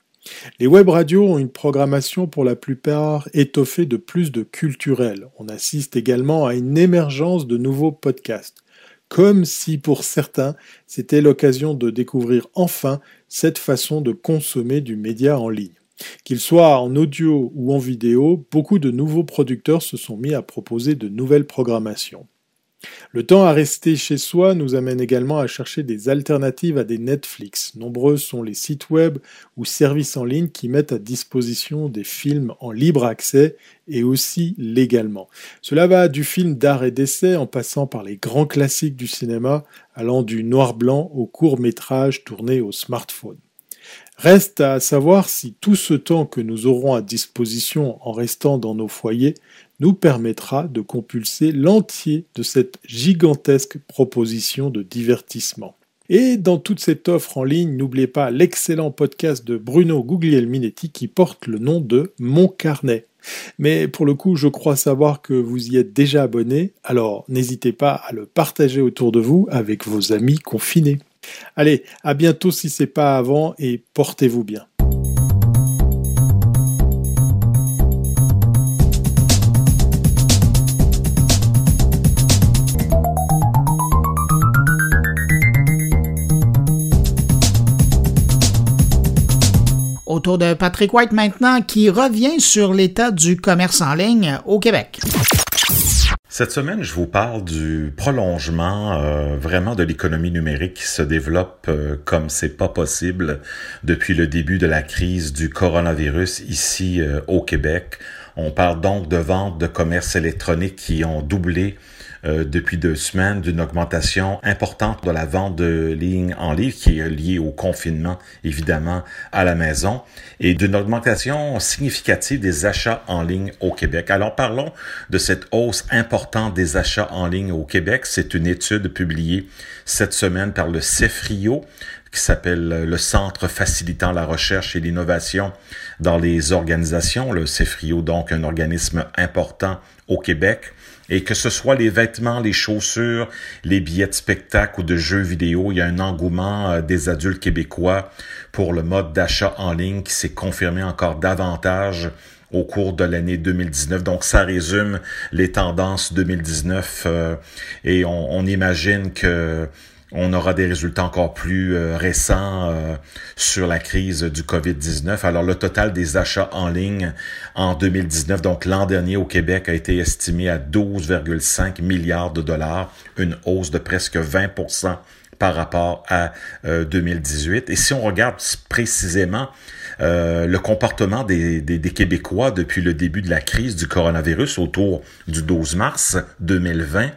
Les web radios ont une programmation pour la plupart étoffée de plus de culturel. On assiste également à une émergence de nouveaux podcasts. Comme si pour certains, c'était l'occasion de découvrir enfin cette façon de consommer du média en ligne. Qu'il soit en audio ou en vidéo, beaucoup de nouveaux producteurs se sont mis à proposer de nouvelles programmations. Le temps à rester chez soi nous amène également à chercher des alternatives à des Netflix. Nombreux sont les sites web ou services en ligne qui mettent à disposition des films en libre accès et aussi légalement. Cela va du film d'art et d'essai en passant par les grands classiques du cinéma, allant du noir-blanc au court métrage tourné au smartphone. Reste à savoir si tout ce temps que nous aurons à disposition en restant dans nos foyers nous permettra de compulser l'entier de cette gigantesque proposition de divertissement. Et dans toute cette offre en ligne, n'oubliez pas l'excellent podcast de Bruno Guglielminetti qui porte le nom de Mon Carnet. Mais pour le coup, je crois savoir que vous y êtes déjà abonné, alors n'hésitez pas à le partager autour de vous avec vos amis confinés. Allez, à bientôt si c'est pas avant et portez-vous bien. Autour de Patrick White maintenant qui revient sur l'état du commerce en ligne au Québec. Cette semaine, je vous parle du prolongement euh, vraiment de l'économie numérique qui se développe euh, comme c'est pas possible depuis le début de la crise du coronavirus ici euh, au Québec. On parle donc de ventes de commerce électronique qui ont doublé euh, depuis deux semaines d'une augmentation importante de la vente de lignes en ligne qui est liée au confinement, évidemment, à la maison, et d'une augmentation significative des achats en ligne au Québec. Alors parlons de cette hausse importante des achats en ligne au Québec. C'est une étude publiée cette semaine par le CEFRIO qui s'appelle le Centre facilitant la recherche et l'innovation dans les organisations, le CEFRIO, donc un organisme important au Québec. Et que ce soit les vêtements, les chaussures, les billets de spectacle ou de jeux vidéo, il y a un engouement euh, des adultes québécois pour le mode d'achat en ligne qui s'est confirmé encore davantage au cours de l'année 2019. Donc, ça résume les tendances 2019 euh, et on, on imagine que on aura des résultats encore plus euh, récents euh, sur la crise du COVID-19. Alors le total des achats en ligne en 2019, donc l'an dernier au Québec, a été estimé à 12,5 milliards de dollars, une hausse de presque 20% par rapport à 2018. Euh, Et si on regarde précisément le comportement des, Québécois depuis le début de la crise du coronavirus autour du 12 mars 2020,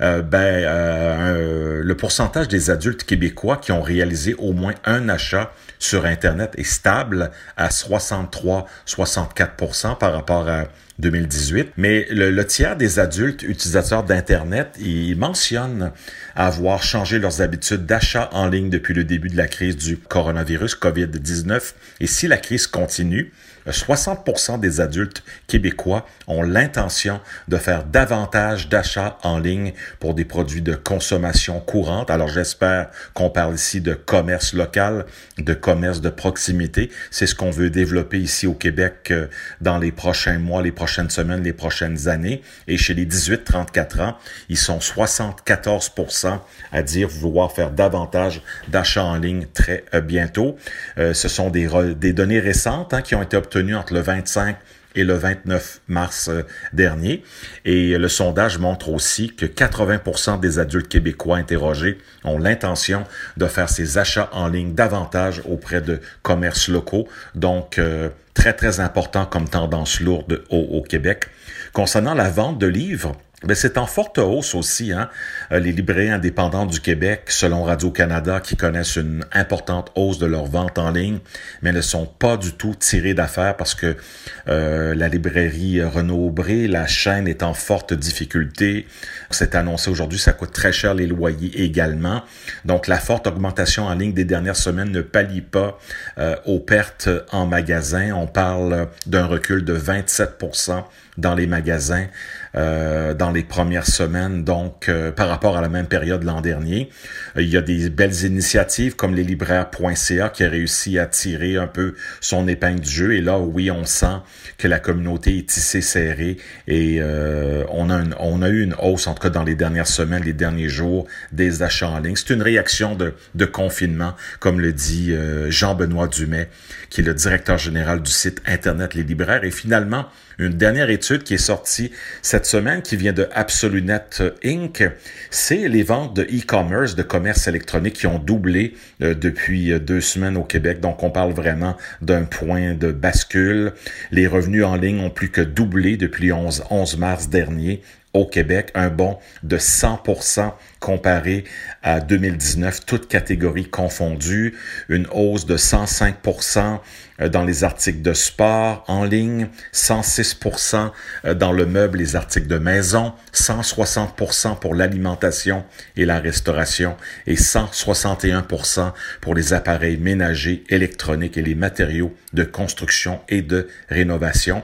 euh, ben, euh, le pourcentage des adultes québécois qui ont réalisé au moins un achat sur Internet est stable à 63-64 par rapport à 2018. Mais le, tiers des adultes utilisateurs d'Internet, ils mentionnent avoir changé leurs habitudes d'achat en ligne depuis le début de la crise du coronavirus COVID-19. Et si la crise continue, 60% des adultes québécois ont l'intention de faire davantage d'achats en ligne pour des produits de consommation courante. Alors j'espère qu'on parle ici de commerce local, de commerce de proximité. C'est ce qu'on veut développer ici au Québec euh, dans les prochains mois, les prochaines semaines, les prochaines années. Et chez les 18-34 ans, ils sont 74% à dire vouloir faire davantage d'achats en ligne très bientôt. ce sont des, des données récentes hein, qui ont été obtenues entre le 25 et le 29 mars euh, dernier. Et le sondage montre aussi que 80% des adultes québécois interrogés ont l'intention de faire ces achats en ligne davantage auprès de commerces locaux. Donc, euh, très, très important comme tendance lourde au, au Québec. Concernant la vente de livres, mais c'est en forte hausse aussi, hein? Euh, les librairies indépendantes du Québec, selon Radio-Canada, qui connaissent une importante hausse de leurs ventes en ligne, mais ne sont pas du tout tirées d'affaires parce que euh, la librairie Renaud Aubry, la chaîne est en forte difficulté. C'est annoncé aujourd'hui, ça coûte très cher les loyers également. Donc la forte augmentation en ligne des dernières semaines ne pallie pas euh, aux pertes en magasin. On parle d'un recul de 27% dans les magasins euh, dans les premières semaines, donc euh, par rapport à la même période l'an dernier. Il y a des belles initiatives comme les libraires.ca qui a réussi à tirer un peu son épingle du jeu. Et là, oui, on sent que la communauté est tissée serrée et euh, on, a on a eu une hausse, en tout cas dans les dernières semaines, les derniers jours, des achats en ligne. C'est une réaction de, de confinement, comme le dit Jean-Benoît Dumais, qui est le directeur général du site Internet Les Libraires. Et finalement, une dernière étude qui est sortie cette semaine, qui vient de AbsoluNet Inc., c'est les ventes de e-commerce, de commerce électronique qui ont doublé euh, depuis euh, deux semaines au Québec. Donc, on parle vraiment d'un point de bascule. Les revenus en ligne ont plus que doublé depuis 11, 11 mars dernier au Québec, un bond de 100% comparé à 2019, toutes catégories confondues, une hausse de 105% euh, dans les articles de sport en ligne, 106% euh, dans le meuble, les articles de maison, 160% pour l'alimentation et la restauration et 161% pour les appareils ménagers, électroniques et les matériaux de construction et de rénovation.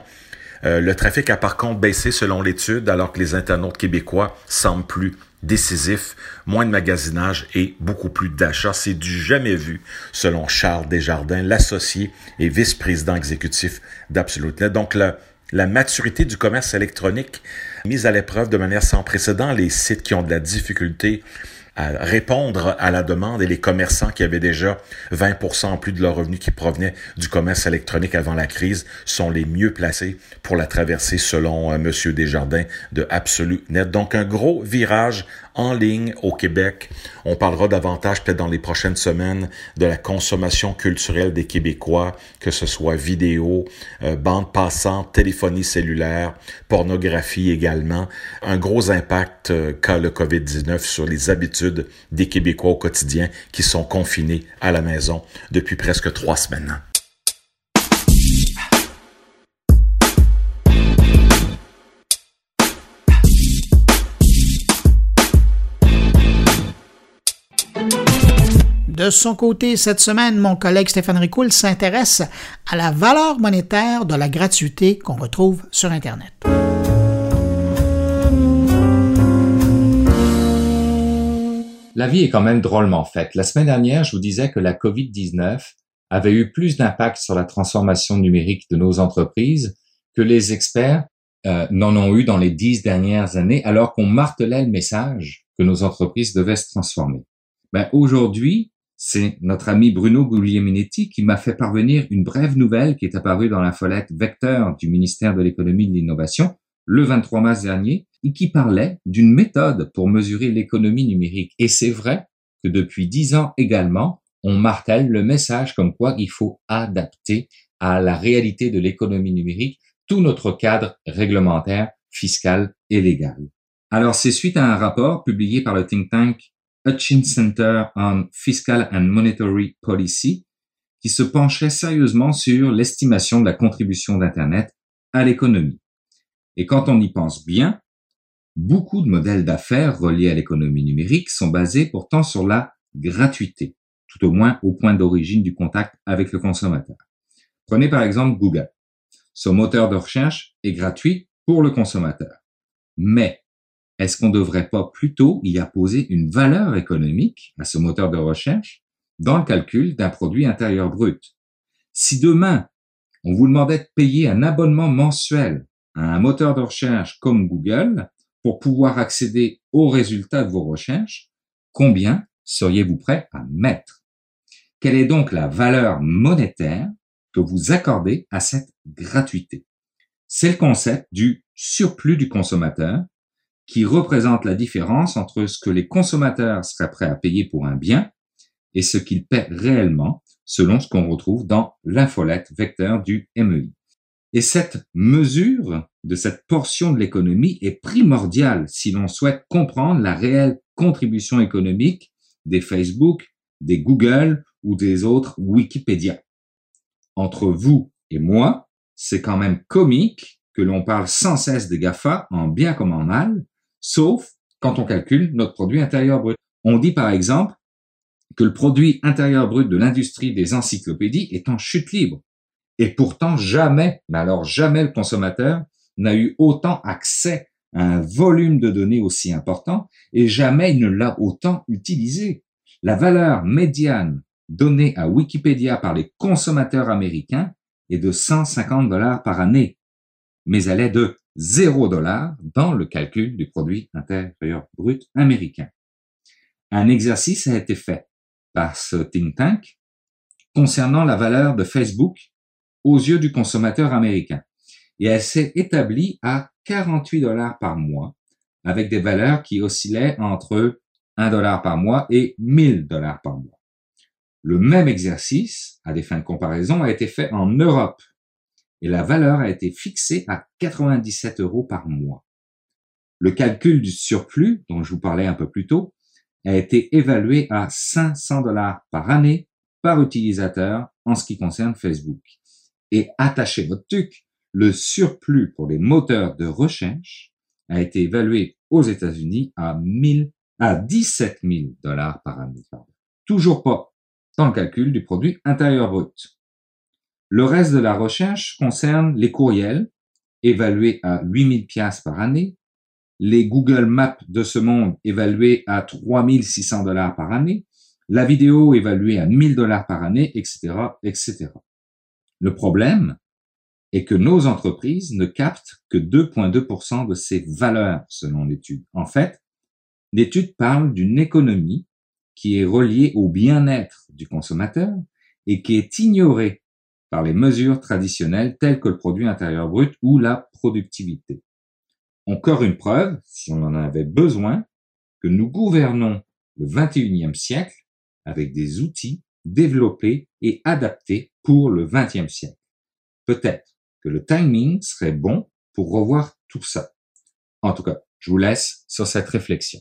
Euh, le trafic a par contre baissé selon l'étude, alors que les internautes québécois semblent plus décisifs, moins de magasinage et beaucoup plus d'achats. C'est du jamais vu, selon Charles Desjardins, l'associé et vice-président exécutif d'Absolute Donc, la maturité du commerce électronique mise à l'épreuve de manière sans précédent, les sites qui ont de la difficulté répondre à la demande et les commerçants qui avaient déjà 20 en plus de leurs revenus qui provenaient du commerce électronique avant la crise sont les mieux placés pour la traverser selon euh, Monsieur Desjardins de Absolu Net. Donc un gros virage en ligne au Québec. On parlera davantage peut-être dans les prochaines semaines de la consommation culturelle des Québécois, que ce soit vidéo, euh, bande passante, téléphonie cellulaire, pornographie également. Un gros impact euh, qu'a le COVID-19 sur les habitudes des Québécois au quotidien qui sont confinés à la maison depuis presque trois semaines. De son côté, cette semaine, mon collègue Stéphane Ricoul s'intéresse à la valeur monétaire de la gratuité qu'on retrouve sur Internet. La vie est quand même drôlement faite. La semaine dernière, je vous disais que la COVID-19 avait eu plus d'impact sur la transformation numérique de nos entreprises que les experts euh, n'en ont eu dans les dix dernières années, alors qu'on martelait le message que nos entreprises devaient se transformer. Ben, aujourd'hui, c'est notre ami Bruno Guglielminetti qui m'a fait parvenir une brève nouvelle qui est apparue dans la folette Vecteur du ministère de l'économie et de l'innovation le 23 mars dernier et qui parlait d'une méthode pour mesurer l'économie numérique. Et c'est vrai que depuis dix ans également, on martèle le message comme quoi il faut adapter à la réalité de l'économie numérique tout notre cadre réglementaire, fiscal et légal. Alors c'est suite à un rapport publié par le think tank Hutchins Center on Fiscal and Monetary Policy, qui se penchait sérieusement sur l'estimation de la contribution d'Internet à l'économie. Et quand on y pense bien, beaucoup de modèles d'affaires reliés à l'économie numérique sont basés pourtant sur la gratuité, tout au moins au point d'origine du contact avec le consommateur. Prenez par exemple Google. Son moteur de recherche est gratuit pour le consommateur. Mais est-ce qu'on ne devrait pas plutôt y apposer une valeur économique à ce moteur de recherche dans le calcul d'un produit intérieur brut? Si demain, on vous demandait de payer un abonnement mensuel à un moteur de recherche comme Google pour pouvoir accéder aux résultats de vos recherches, combien seriez-vous prêt à mettre? Quelle est donc la valeur monétaire que vous accordez à cette gratuité? C'est le concept du surplus du consommateur qui représente la différence entre ce que les consommateurs seraient prêts à payer pour un bien et ce qu'ils paient réellement selon ce qu'on retrouve dans l'infolette vecteur du MEI. Et cette mesure de cette portion de l'économie est primordiale si l'on souhaite comprendre la réelle contribution économique des Facebook, des Google ou des autres Wikipédia. Entre vous et moi, c'est quand même comique que l'on parle sans cesse des GAFA en bien comme en mal, sauf quand on calcule notre produit intérieur brut. On dit par exemple que le produit intérieur brut de l'industrie des encyclopédies est en chute libre. Et pourtant, jamais, mais alors jamais le consommateur n'a eu autant accès à un volume de données aussi important et jamais il ne l'a autant utilisé. La valeur médiane donnée à Wikipédia par les consommateurs américains est de 150 dollars par année, mais elle est de 0 dollars dans le calcul du produit intérieur brut américain. Un exercice a été fait par ce think tank concernant la valeur de Facebook aux yeux du consommateur américain. Et elle s'est établie à 48 dollars par mois, avec des valeurs qui oscillaient entre 1 dollar par mois et 1000 dollars par mois. Le même exercice, à des fins de comparaison, a été fait en Europe et la valeur a été fixée à 97 euros par mois. Le calcul du surplus, dont je vous parlais un peu plus tôt, a été évalué à 500 dollars par année par utilisateur en ce qui concerne Facebook. Et attachez votre tuc, le surplus pour les moteurs de recherche a été évalué aux États-Unis à 1000 à 17 000 dollars par année. Toujours pas dans le calcul du produit intérieur brut. Le reste de la recherche concerne les courriels, évalués à 8000 pièces par année, les Google Maps de ce monde évalués à 3600 dollars par année, la vidéo évaluée à 1000 dollars par année, etc., etc. Le problème est que nos entreprises ne captent que 2,2% de ces valeurs selon l'étude. En fait, l'étude parle d'une économie qui est reliée au bien-être du consommateur et qui est ignorée par les mesures traditionnelles telles que le produit intérieur brut ou la productivité. Encore une preuve, si on en avait besoin, que nous gouvernons le 21e siècle avec des outils développés et adaptés pour le 20e siècle. Peut-être que le timing serait bon pour revoir tout ça. En tout cas, je vous laisse sur cette réflexion.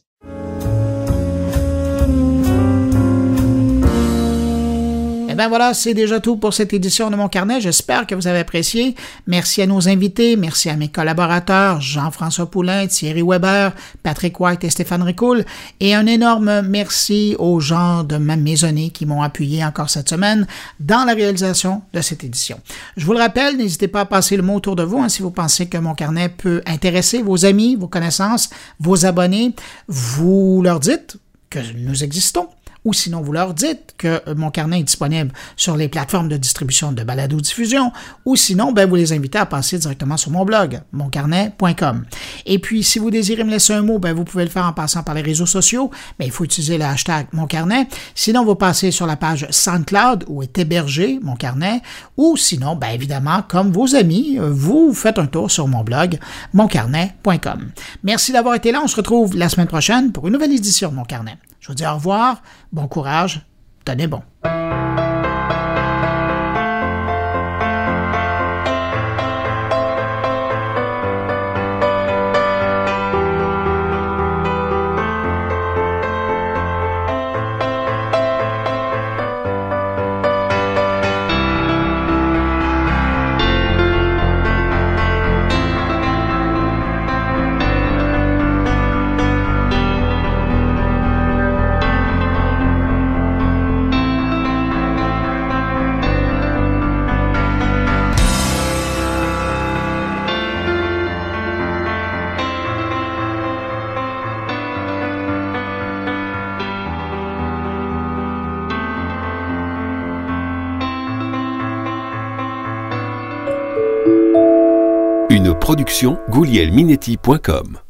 Ben voilà, c'est déjà tout pour cette édition de mon carnet. J'espère que vous avez apprécié. Merci à nos invités, merci à mes collaborateurs, Jean-François Poulain, Thierry Weber, Patrick White et Stéphane Ricoul. Et un énorme merci aux gens de ma maisonnée qui m'ont appuyé encore cette semaine dans la réalisation de cette édition. Je vous le rappelle, n'hésitez pas à passer le mot autour de vous hein, si vous pensez que mon carnet peut intéresser vos amis, vos connaissances, vos abonnés. Vous leur dites que nous existons ou sinon vous leur dites que mon carnet est disponible sur les plateformes de distribution de balado-diffusion, ou sinon, ben, vous les invitez à passer directement sur mon blog, moncarnet.com. Et puis, si vous désirez me laisser un mot, ben, vous pouvez le faire en passant par les réseaux sociaux, mais il faut utiliser le hashtag moncarnet. Sinon, vous passez sur la page SoundCloud où est hébergé mon carnet, ou sinon, ben, évidemment, comme vos amis, vous faites un tour sur mon blog, moncarnet.com. Merci d'avoir été là. On se retrouve la semaine prochaine pour une nouvelle édition de mon carnet. Je vous dis au revoir, bon courage, tenez bon. goulielminetti.com.